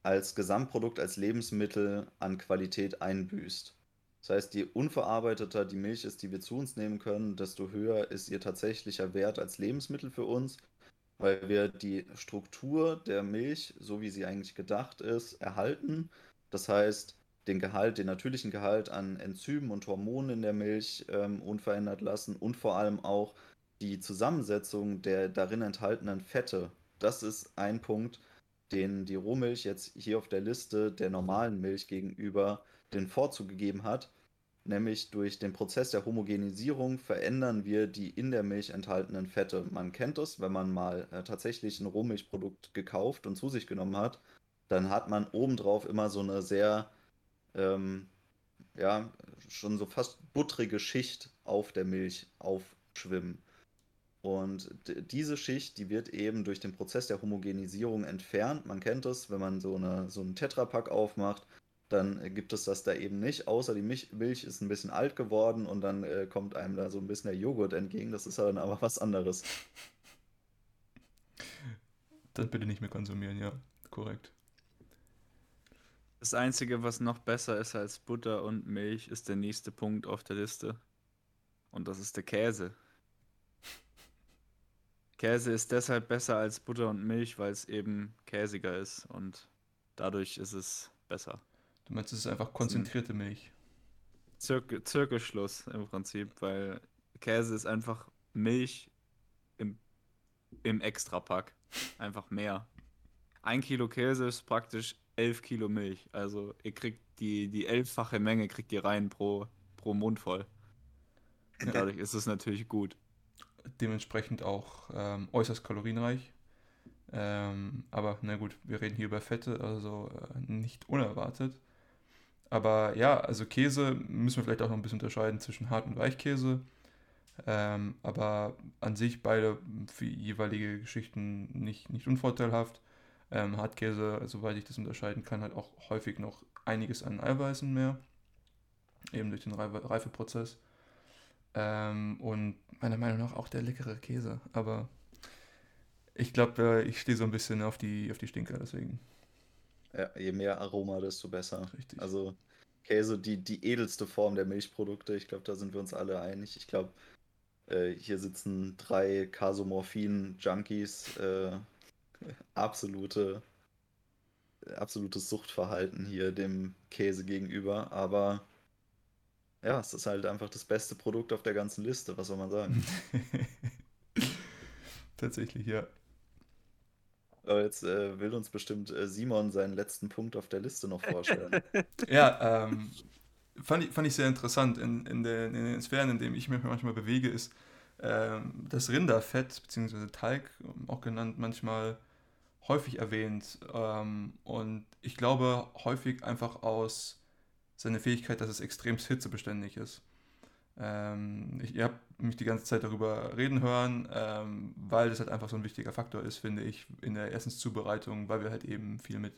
als Gesamtprodukt, als Lebensmittel an Qualität einbüßt. Das heißt, je unverarbeiteter die Milch ist, die wir zu uns nehmen können, desto höher ist ihr tatsächlicher Wert als Lebensmittel für uns, weil wir die Struktur der Milch, so wie sie eigentlich gedacht ist, erhalten. Das heißt, den Gehalt, den natürlichen Gehalt an Enzymen und Hormonen in der Milch ähm, unverändert lassen und vor allem auch die Zusammensetzung der darin enthaltenen Fette. Das ist ein Punkt, den die Rohmilch jetzt hier auf der Liste der normalen Milch gegenüber den Vorzug gegeben hat, nämlich durch den Prozess der Homogenisierung verändern wir die in der Milch enthaltenen Fette. Man kennt es, wenn man mal äh, tatsächlich ein Rohmilchprodukt gekauft und zu sich genommen hat, dann hat man obendrauf immer so eine sehr, ähm, ja, schon so fast buttrige Schicht auf der Milch aufschwimmen. Und diese Schicht, die wird eben durch den Prozess der Homogenisierung entfernt. Man kennt es, wenn man so, eine, so einen Tetrapack aufmacht, dann gibt es das da eben nicht, außer die Milch, ist ein bisschen alt geworden und dann äh, kommt einem da so ein bisschen der Joghurt entgegen. Das ist dann aber was anderes. Dann bitte nicht mehr konsumieren, ja, korrekt. Das Einzige, was noch besser ist als Butter und Milch, ist der nächste Punkt auf der Liste. Und das ist der Käse. Käse ist deshalb besser als Butter und Milch, weil es eben käsiger ist und dadurch ist es besser. Du meinst, es ist einfach konzentrierte Milch? Zirk Zirkelschluss im Prinzip, weil Käse ist einfach Milch im, im Extrapack. Einfach mehr. Ein Kilo Käse ist praktisch elf Kilo Milch. Also ihr kriegt die, die elffache Menge kriegt ihr rein pro, pro Mund voll. Und dadurch ist es natürlich gut. Dementsprechend auch ähm, äußerst kalorienreich. Ähm, aber na gut, wir reden hier über Fette, also äh, nicht unerwartet. Aber ja, also Käse müssen wir vielleicht auch noch ein bisschen unterscheiden zwischen Hart- und Weichkäse. Ähm, aber an sich beide für jeweilige Geschichten nicht, nicht unvorteilhaft. Ähm, Hartkäse, soweit ich das unterscheiden kann, hat auch häufig noch einiges an Eiweißen mehr. Eben durch den Reifeprozess. Ähm, und meiner Meinung nach auch der leckere Käse. Aber ich glaube, ich stehe so ein bisschen auf die, auf die Stinker, deswegen. Ja, je mehr Aroma, desto besser. Richtig. Also Käse, die, die edelste Form der Milchprodukte. Ich glaube, da sind wir uns alle einig. Ich glaube, äh, hier sitzen drei Kasomorphin-Junkies. Äh, absolute, absolutes Suchtverhalten hier dem Käse gegenüber. Aber ja, es ist halt einfach das beste Produkt auf der ganzen Liste. Was soll man sagen? <laughs> Tatsächlich, ja. Aber jetzt äh, will uns bestimmt äh, Simon seinen letzten Punkt auf der Liste noch vorstellen. <laughs> ja, ähm, fand, ich, fand ich sehr interessant. In, in, den, in den Sphären, in denen ich mich manchmal bewege, ist ähm, das Rinderfett, beziehungsweise Talg, auch genannt, manchmal häufig erwähnt. Ähm, und ich glaube, häufig einfach aus seiner Fähigkeit, dass es extrem hitzebeständig ist. Ähm, ich, habt mich die ganze Zeit darüber reden hören, ähm, weil das halt einfach so ein wichtiger Faktor ist, finde ich, in der Essenszubereitung, weil wir halt eben viel mit,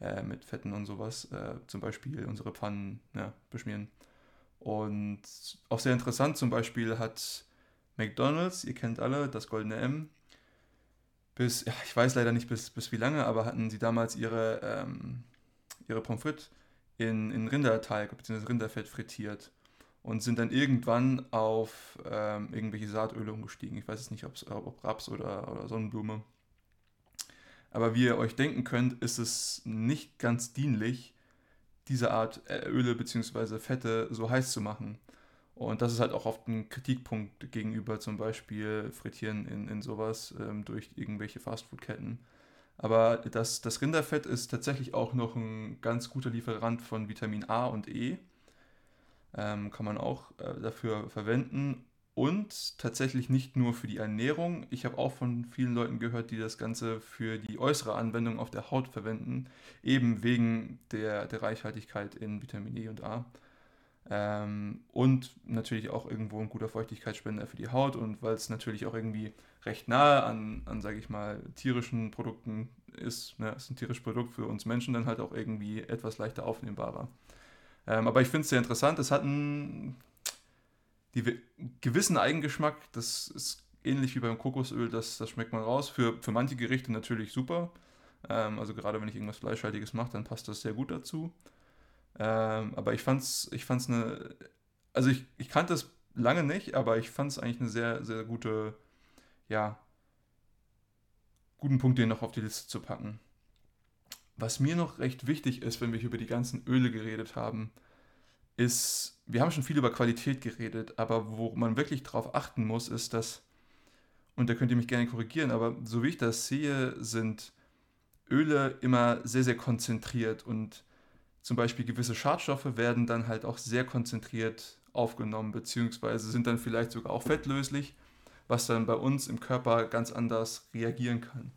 äh, mit Fetten und sowas, äh, zum Beispiel unsere Pfannen ja, beschmieren. Und auch sehr interessant zum Beispiel hat McDonald's, ihr kennt alle, das goldene M, bis, ja, ich weiß leider nicht bis, bis wie lange, aber hatten sie damals ihre, ähm, ihre Pommes frites in, in Rinderteig bzw. Rinderfett frittiert und sind dann irgendwann auf ähm, irgendwelche Saatöle umgestiegen. Ich weiß es nicht, ob Raps oder, oder Sonnenblume. Aber wie ihr euch denken könnt, ist es nicht ganz dienlich, diese Art äh, Öle bzw. Fette so heiß zu machen. Und das ist halt auch oft ein Kritikpunkt gegenüber zum Beispiel Frittieren in, in sowas ähm, durch irgendwelche Fastfood-Ketten. Aber das, das Rinderfett ist tatsächlich auch noch ein ganz guter Lieferant von Vitamin A und E ähm, kann man auch äh, dafür verwenden. Und tatsächlich nicht nur für die Ernährung. Ich habe auch von vielen Leuten gehört, die das Ganze für die äußere Anwendung auf der Haut verwenden, eben wegen der, der Reichhaltigkeit in Vitamin E und A. Ähm, und natürlich auch irgendwo ein guter Feuchtigkeitsspender für die Haut und weil es natürlich auch irgendwie recht nahe an, an sage ich mal, tierischen Produkten ist. Ne? Ist ein tierisches Produkt für uns Menschen dann halt auch irgendwie etwas leichter aufnehmbarer. Ähm, aber ich finde es sehr interessant. Es hat einen die, gewissen Eigengeschmack. Das ist ähnlich wie beim Kokosöl, das, das schmeckt man raus. Für, für manche Gerichte natürlich super. Ähm, also gerade wenn ich irgendwas Fleischhaltiges mache, dann passt das sehr gut dazu. Ähm, aber ich fand's, ich fand's eine. Also ich, ich kannte es lange nicht, aber ich fand es eigentlich eine sehr, sehr gute, ja, guten Punkt, den noch auf die Liste zu packen. Was mir noch recht wichtig ist, wenn wir hier über die ganzen Öle geredet haben, ist, wir haben schon viel über Qualität geredet, aber wo man wirklich drauf achten muss, ist, dass, und da könnt ihr mich gerne korrigieren, aber so wie ich das sehe, sind Öle immer sehr, sehr konzentriert und zum Beispiel gewisse Schadstoffe werden dann halt auch sehr konzentriert aufgenommen, beziehungsweise sind dann vielleicht sogar auch fettlöslich, was dann bei uns im Körper ganz anders reagieren kann.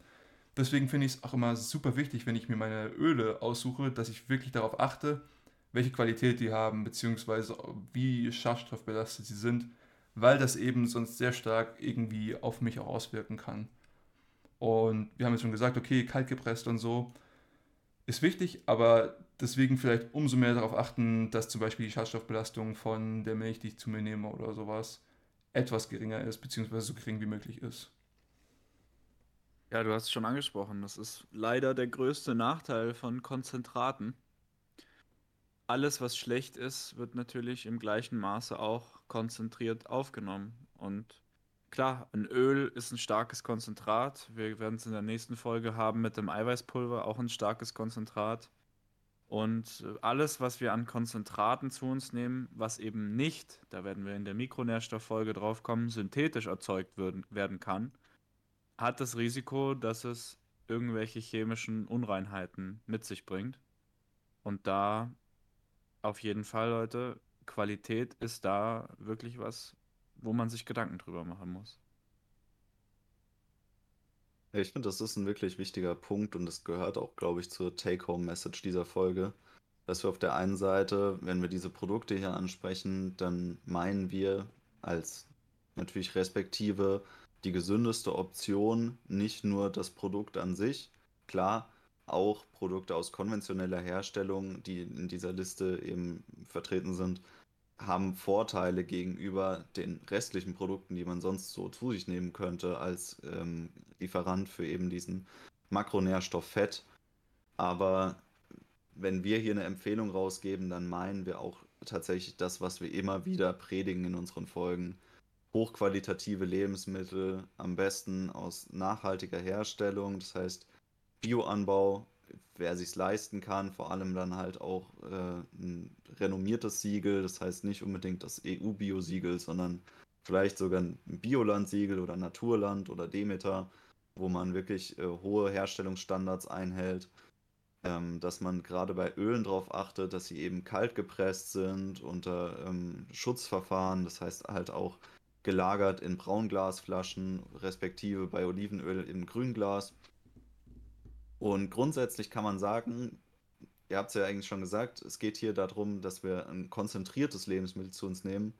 Deswegen finde ich es auch immer super wichtig, wenn ich mir meine Öle aussuche, dass ich wirklich darauf achte, welche Qualität die haben, beziehungsweise wie schadstoffbelastet sie sind, weil das eben sonst sehr stark irgendwie auf mich auch auswirken kann. Und wir haben jetzt schon gesagt, okay, kalt gepresst und so ist wichtig, aber deswegen vielleicht umso mehr darauf achten, dass zum Beispiel die Schadstoffbelastung von der Milch, die ich zu mir nehme oder sowas, etwas geringer ist, beziehungsweise so gering wie möglich ist. Ja, du hast es schon angesprochen. Das ist leider der größte Nachteil von Konzentraten. Alles, was schlecht ist, wird natürlich im gleichen Maße auch konzentriert aufgenommen. Und klar, ein Öl ist ein starkes Konzentrat. Wir werden es in der nächsten Folge haben mit dem Eiweißpulver, auch ein starkes Konzentrat. Und äh, alles, was wir an Konzentraten zu uns nehmen, was eben nicht, da werden wir in der Mikronährstofffolge drauf kommen, synthetisch erzeugt werden, werden kann, hat das Risiko, dass es irgendwelche chemischen Unreinheiten mit sich bringt. Und da auf jeden Fall, Leute, Qualität ist da wirklich was, wo man sich Gedanken drüber machen muss. Ich finde, das ist ein wirklich wichtiger Punkt und das gehört auch, glaube ich, zur Take-Home-Message dieser Folge, dass wir auf der einen Seite, wenn wir diese Produkte hier ansprechen, dann meinen wir als natürlich respektive die gesündeste Option nicht nur das Produkt an sich, klar, auch Produkte aus konventioneller Herstellung, die in dieser Liste eben vertreten sind, haben Vorteile gegenüber den restlichen Produkten, die man sonst so zu sich nehmen könnte als ähm, Lieferant für eben diesen Makronährstoff Fett. Aber wenn wir hier eine Empfehlung rausgeben, dann meinen wir auch tatsächlich das, was wir immer wieder predigen in unseren Folgen. Hochqualitative Lebensmittel, am besten aus nachhaltiger Herstellung, das heißt Bioanbau, wer sich leisten kann, vor allem dann halt auch äh, ein renommiertes Siegel, das heißt nicht unbedingt das EU-Bio-Siegel, sondern vielleicht sogar ein Bioland-Siegel oder Naturland oder Demeter, wo man wirklich äh, hohe Herstellungsstandards einhält, ähm, dass man gerade bei Ölen darauf achtet, dass sie eben kalt gepresst sind unter ähm, Schutzverfahren, das heißt halt auch gelagert in Braunglasflaschen, respektive bei Olivenöl im Grünglas. Und grundsätzlich kann man sagen, ihr habt es ja eigentlich schon gesagt, es geht hier darum, dass wir ein konzentriertes Lebensmittel zu uns nehmen.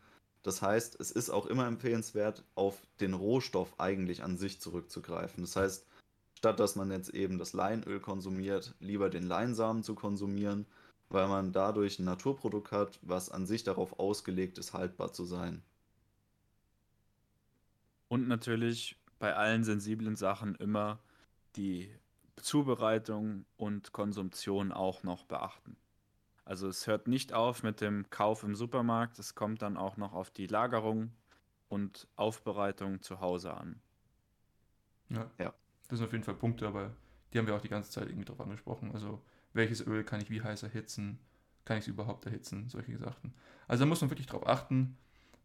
Das heißt, es ist auch immer empfehlenswert, auf den Rohstoff eigentlich an sich zurückzugreifen. Das heißt, statt dass man jetzt eben das Leinöl konsumiert, lieber den Leinsamen zu konsumieren, weil man dadurch ein Naturprodukt hat, was an sich darauf ausgelegt ist, haltbar zu sein. Und natürlich bei allen sensiblen Sachen immer die Zubereitung und Konsumption auch noch beachten. Also es hört nicht auf mit dem Kauf im Supermarkt, es kommt dann auch noch auf die Lagerung und Aufbereitung zu Hause an. Ja. ja. Das sind auf jeden Fall Punkte, aber die haben wir auch die ganze Zeit irgendwie drauf angesprochen. Also welches Öl kann ich wie heiß erhitzen? Kann ich es überhaupt erhitzen? Solche Sachen. Also da muss man wirklich drauf achten.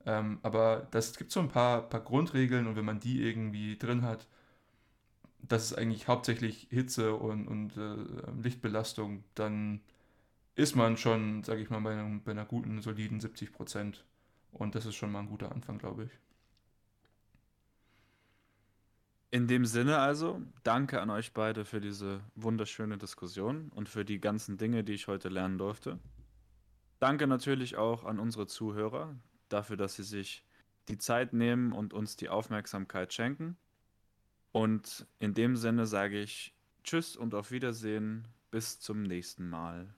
Ähm, aber das gibt so ein paar, paar Grundregeln und wenn man die irgendwie drin hat, das ist eigentlich hauptsächlich Hitze und, und äh, Lichtbelastung, dann ist man schon, sage ich mal, bei, einem, bei einer guten, soliden 70 Prozent. Und das ist schon mal ein guter Anfang, glaube ich. In dem Sinne also, danke an euch beide für diese wunderschöne Diskussion und für die ganzen Dinge, die ich heute lernen durfte. Danke natürlich auch an unsere Zuhörer dafür, dass sie sich die Zeit nehmen und uns die Aufmerksamkeit schenken. Und in dem Sinne sage ich Tschüss und auf Wiedersehen. Bis zum nächsten Mal.